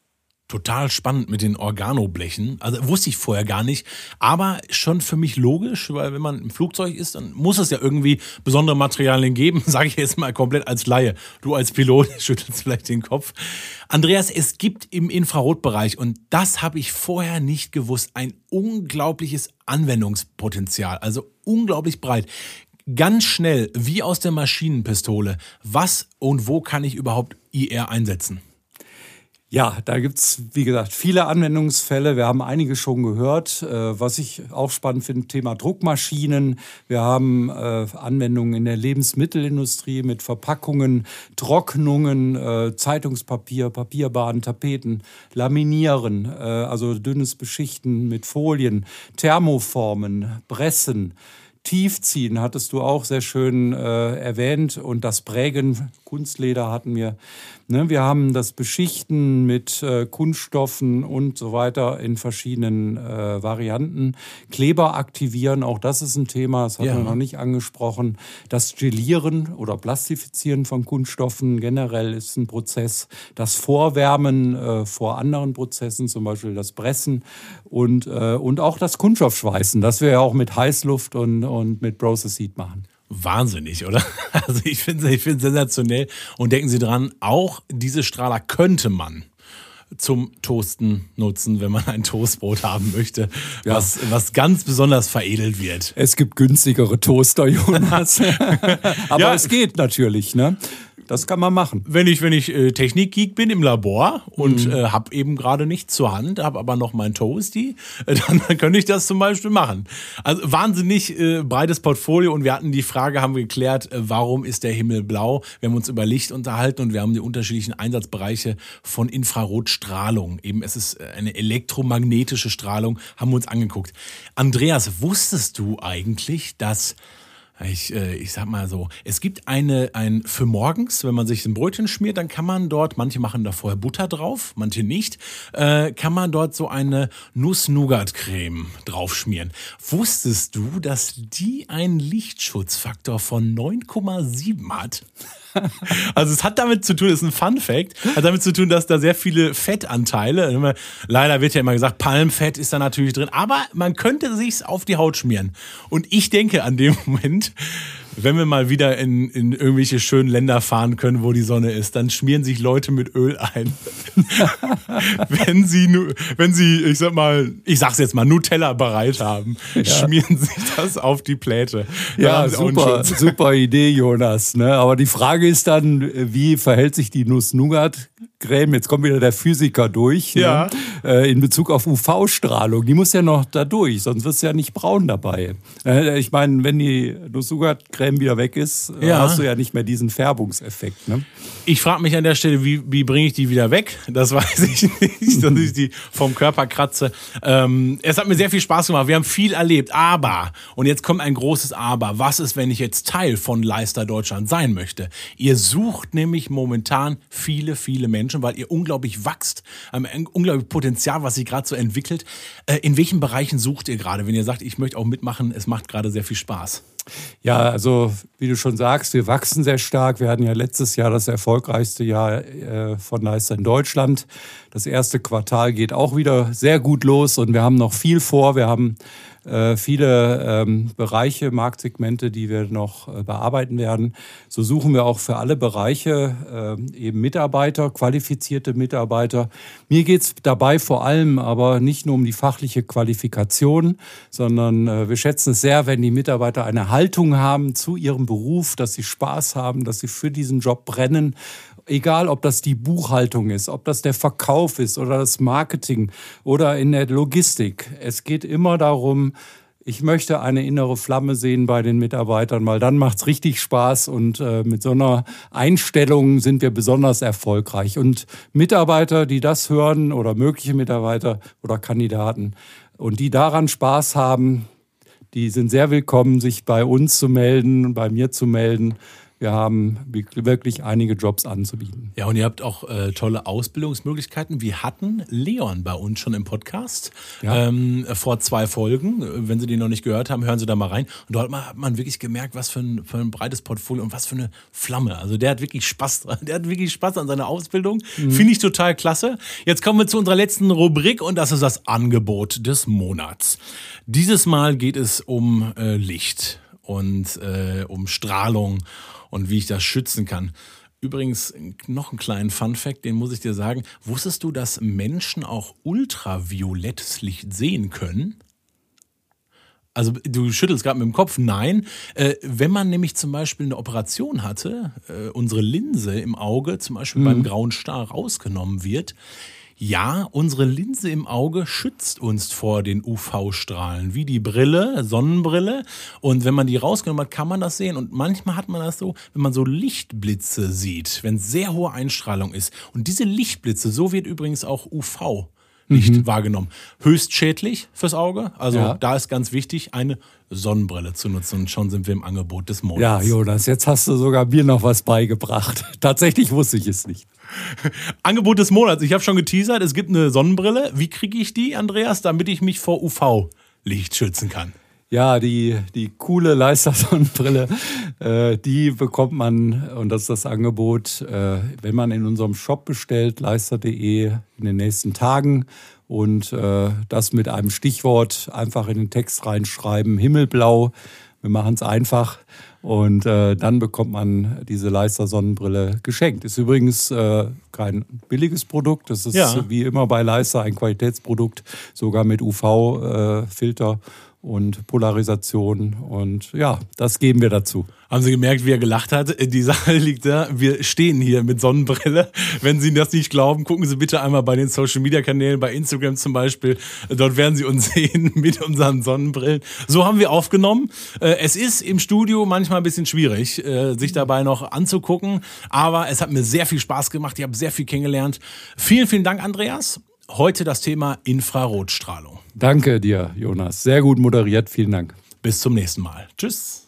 Speaker 2: total spannend mit den Organoblechen. Also wusste ich vorher gar nicht, aber schon für mich logisch, weil wenn man im Flugzeug ist, dann muss es ja irgendwie besondere Materialien geben, sage ich jetzt mal komplett als Laie. Du als Pilot schüttelst vielleicht den Kopf. Andreas, es gibt im Infrarotbereich, und das habe ich vorher nicht gewusst, ein unglaubliches Anwendungspotenzial, also unglaublich breit ganz schnell, wie aus der Maschinenpistole, was und wo kann ich überhaupt IR einsetzen?
Speaker 1: Ja, da gibt's wie gesagt, viele Anwendungsfälle. Wir haben einige schon gehört. Äh, was ich auch spannend finde, Thema Druckmaschinen. Wir haben äh, Anwendungen in der Lebensmittelindustrie mit Verpackungen, Trocknungen, äh, Zeitungspapier, Papierbahnen, Tapeten, Laminieren, also dünnes Beschichten mit Folien, Thermoformen, Pressen. Tiefziehen hattest du auch sehr schön äh, erwähnt und das Prägen, Kunstleder hatten wir. Ne, wir haben das Beschichten mit äh, Kunststoffen und so weiter in verschiedenen äh, Varianten. Kleber aktivieren, auch das ist ein Thema, das hatten ja. wir noch nicht angesprochen. Das Gelieren oder Plastifizieren von Kunststoffen generell ist ein Prozess. Das Vorwärmen äh, vor anderen Prozessen, zum Beispiel das Pressen und, äh, und auch das Kunststoffschweißen, das wir ja auch mit Heißluft und, und mit Process Heat machen
Speaker 2: wahnsinnig, oder? Also ich finde es ich sensationell. Und denken Sie dran, auch diese Strahler könnte man zum Toasten nutzen, wenn man ein Toastbrot haben möchte, ja. was, was ganz besonders veredelt wird.
Speaker 1: Es gibt günstigere Toaster, Jonas. Aber ja. es geht natürlich, ne? Das kann man machen.
Speaker 2: Wenn ich, wenn ich äh, Technikgeek bin im Labor und mhm. äh, habe eben gerade nichts zur Hand, habe aber noch mein Toasty, äh, dann, dann könnte ich das zum Beispiel machen. Also wahnsinnig äh, breites Portfolio und wir hatten die Frage, haben geklärt, äh, warum ist der Himmel blau? Wir haben uns über Licht unterhalten und wir haben die unterschiedlichen Einsatzbereiche von Infrarotstrahlung. Eben es ist äh, eine elektromagnetische Strahlung, haben wir uns angeguckt. Andreas, wusstest du eigentlich, dass ich, äh, ich sag mal so, es gibt eine, ein für morgens, wenn man sich ein Brötchen schmiert, dann kann man dort, manche machen da vorher Butter drauf, manche nicht, äh, kann man dort so eine Nuss-Nougat-Creme draufschmieren. Wusstest du, dass die einen Lichtschutzfaktor von 9,7 hat? Also es hat damit zu tun, ist ein Fun Fact, hat damit zu tun, dass da sehr viele Fettanteile, leider wird ja immer gesagt, Palmfett ist da natürlich drin, aber man könnte sich's auf die Haut schmieren. Und ich denke an dem Moment, wenn wir mal wieder in, in irgendwelche schönen Länder fahren können, wo die Sonne ist, dann schmieren sich Leute mit Öl ein. wenn sie, wenn sie, ich sag mal, ich sag's jetzt mal, Nutella bereit haben, ja. schmieren sich das auf die Pläte.
Speaker 1: Ja, super, super Idee, Jonas. Ne? Aber die Frage ist dann, wie verhält sich die Nuss-Nougat Creme, jetzt kommt wieder der Physiker durch, ne? ja. ne? in Bezug auf UV-Strahlung. Die muss ja noch da durch, sonst wird es ja nicht braun dabei. Äh, ich meine, wenn die Nuss-Nougat-Creme wieder weg ist, ja. hast du ja nicht mehr diesen Färbungseffekt. Ne?
Speaker 2: Ich frage mich an der Stelle, wie, wie bringe ich die wieder weg? Das weiß ich nicht, dass ich die vom Körper kratze. Ähm, es hat mir sehr viel Spaß gemacht. Wir haben viel erlebt. Aber, und jetzt kommt ein großes Aber. Was ist, wenn ich jetzt Teil von Leister Deutschland sein möchte? Ihr sucht nämlich momentan viele, viele Menschen, weil ihr unglaublich wächst, ein unglaubliches Potenzial, was sich gerade so entwickelt. Äh, in welchen Bereichen sucht ihr gerade, wenn ihr sagt, ich möchte auch mitmachen, es macht gerade sehr viel Spaß?
Speaker 1: Ja, also wie du schon sagst, wir wachsen sehr stark. Wir hatten ja letztes Jahr das erfolgreichste Jahr äh, von Leister in Deutschland. Das erste Quartal geht auch wieder sehr gut los und wir haben noch viel vor. Wir haben viele ähm, Bereiche, Marktsegmente, die wir noch äh, bearbeiten werden. So suchen wir auch für alle Bereiche äh, eben Mitarbeiter, qualifizierte Mitarbeiter. Mir geht es dabei vor allem aber nicht nur um die fachliche Qualifikation, sondern äh, wir schätzen es sehr, wenn die Mitarbeiter eine Haltung haben zu ihrem Beruf, dass sie Spaß haben, dass sie für diesen Job brennen egal ob das die Buchhaltung ist, ob das der Verkauf ist oder das Marketing oder in der Logistik. Es geht immer darum, ich möchte eine innere Flamme sehen bei den Mitarbeitern, weil dann macht es richtig Spaß und äh, mit so einer Einstellung sind wir besonders erfolgreich. Und Mitarbeiter, die das hören oder mögliche Mitarbeiter oder Kandidaten und die daran Spaß haben, die sind sehr willkommen, sich bei uns zu melden, bei mir zu melden. Wir haben wirklich einige Jobs anzubieten.
Speaker 2: Ja, und ihr habt auch äh, tolle Ausbildungsmöglichkeiten. Wir hatten Leon bei uns schon im Podcast ja. ähm, vor zwei Folgen. Wenn Sie den noch nicht gehört haben, hören Sie da mal rein. Und dort hat man wirklich gemerkt, was für ein, für ein breites Portfolio und was für eine Flamme. Also der hat wirklich Spaß dran. Der hat wirklich Spaß an seiner Ausbildung. Mhm. Finde ich total klasse. Jetzt kommen wir zu unserer letzten Rubrik und das ist das Angebot des Monats. Dieses Mal geht es um äh, Licht und äh, um Strahlung und wie ich das schützen kann. Übrigens, noch einen kleinen Fun-Fact, den muss ich dir sagen. Wusstest du, dass Menschen auch ultraviolettes Licht sehen können? Also du schüttelst gerade mit dem Kopf. Nein. Äh, wenn man nämlich zum Beispiel eine Operation hatte, äh, unsere Linse im Auge zum Beispiel mhm. beim grauen Star rausgenommen wird, ja, unsere Linse im Auge schützt uns vor den UV-Strahlen, wie die Brille, Sonnenbrille. Und wenn man die rausgenommen hat, kann man das sehen. Und manchmal hat man das so, wenn man so Lichtblitze sieht, wenn sehr hohe Einstrahlung ist. Und diese Lichtblitze, so wird übrigens auch UV nicht mhm. wahrgenommen. Höchst schädlich fürs Auge. Also ja. da ist ganz wichtig, eine Sonnenbrille zu nutzen. Und schon sind wir im Angebot des Monats.
Speaker 1: Ja, Jonas, jetzt hast du sogar mir noch was beigebracht. Tatsächlich wusste ich es nicht.
Speaker 2: Angebot des Monats. Ich habe schon geteasert, es gibt eine Sonnenbrille. Wie kriege ich die, Andreas, damit ich mich vor UV-Licht schützen kann?
Speaker 1: Ja, die, die coole Leister-Sonnenbrille, äh, die bekommt man, und das ist das Angebot, äh, wenn man in unserem Shop bestellt, leister.de, in den nächsten Tagen. Und äh, das mit einem Stichwort einfach in den Text reinschreiben, Himmelblau. Wir machen es einfach. Und äh, dann bekommt man diese Leister-Sonnenbrille geschenkt. Ist übrigens äh, kein billiges Produkt. Das ist ja. wie immer bei Leister ein Qualitätsprodukt, sogar mit UV-Filter. Äh, und Polarisation. Und ja, das geben wir dazu.
Speaker 2: Haben Sie gemerkt, wie er gelacht hat? Die Sache liegt da. Wir stehen hier mit Sonnenbrille. Wenn Sie das nicht glauben, gucken Sie bitte einmal bei den Social Media Kanälen, bei Instagram zum Beispiel. Dort werden Sie uns sehen mit unseren Sonnenbrillen. So haben wir aufgenommen. Äh, es ist im Studio manchmal ein bisschen schwierig, äh, sich dabei noch anzugucken. Aber es hat mir sehr viel Spaß gemacht. Ich habe sehr viel kennengelernt. Vielen, vielen Dank, Andreas. Heute das Thema Infrarotstrahlung.
Speaker 1: Danke dir, Jonas. Sehr gut moderiert. Vielen Dank.
Speaker 2: Bis zum nächsten Mal. Tschüss.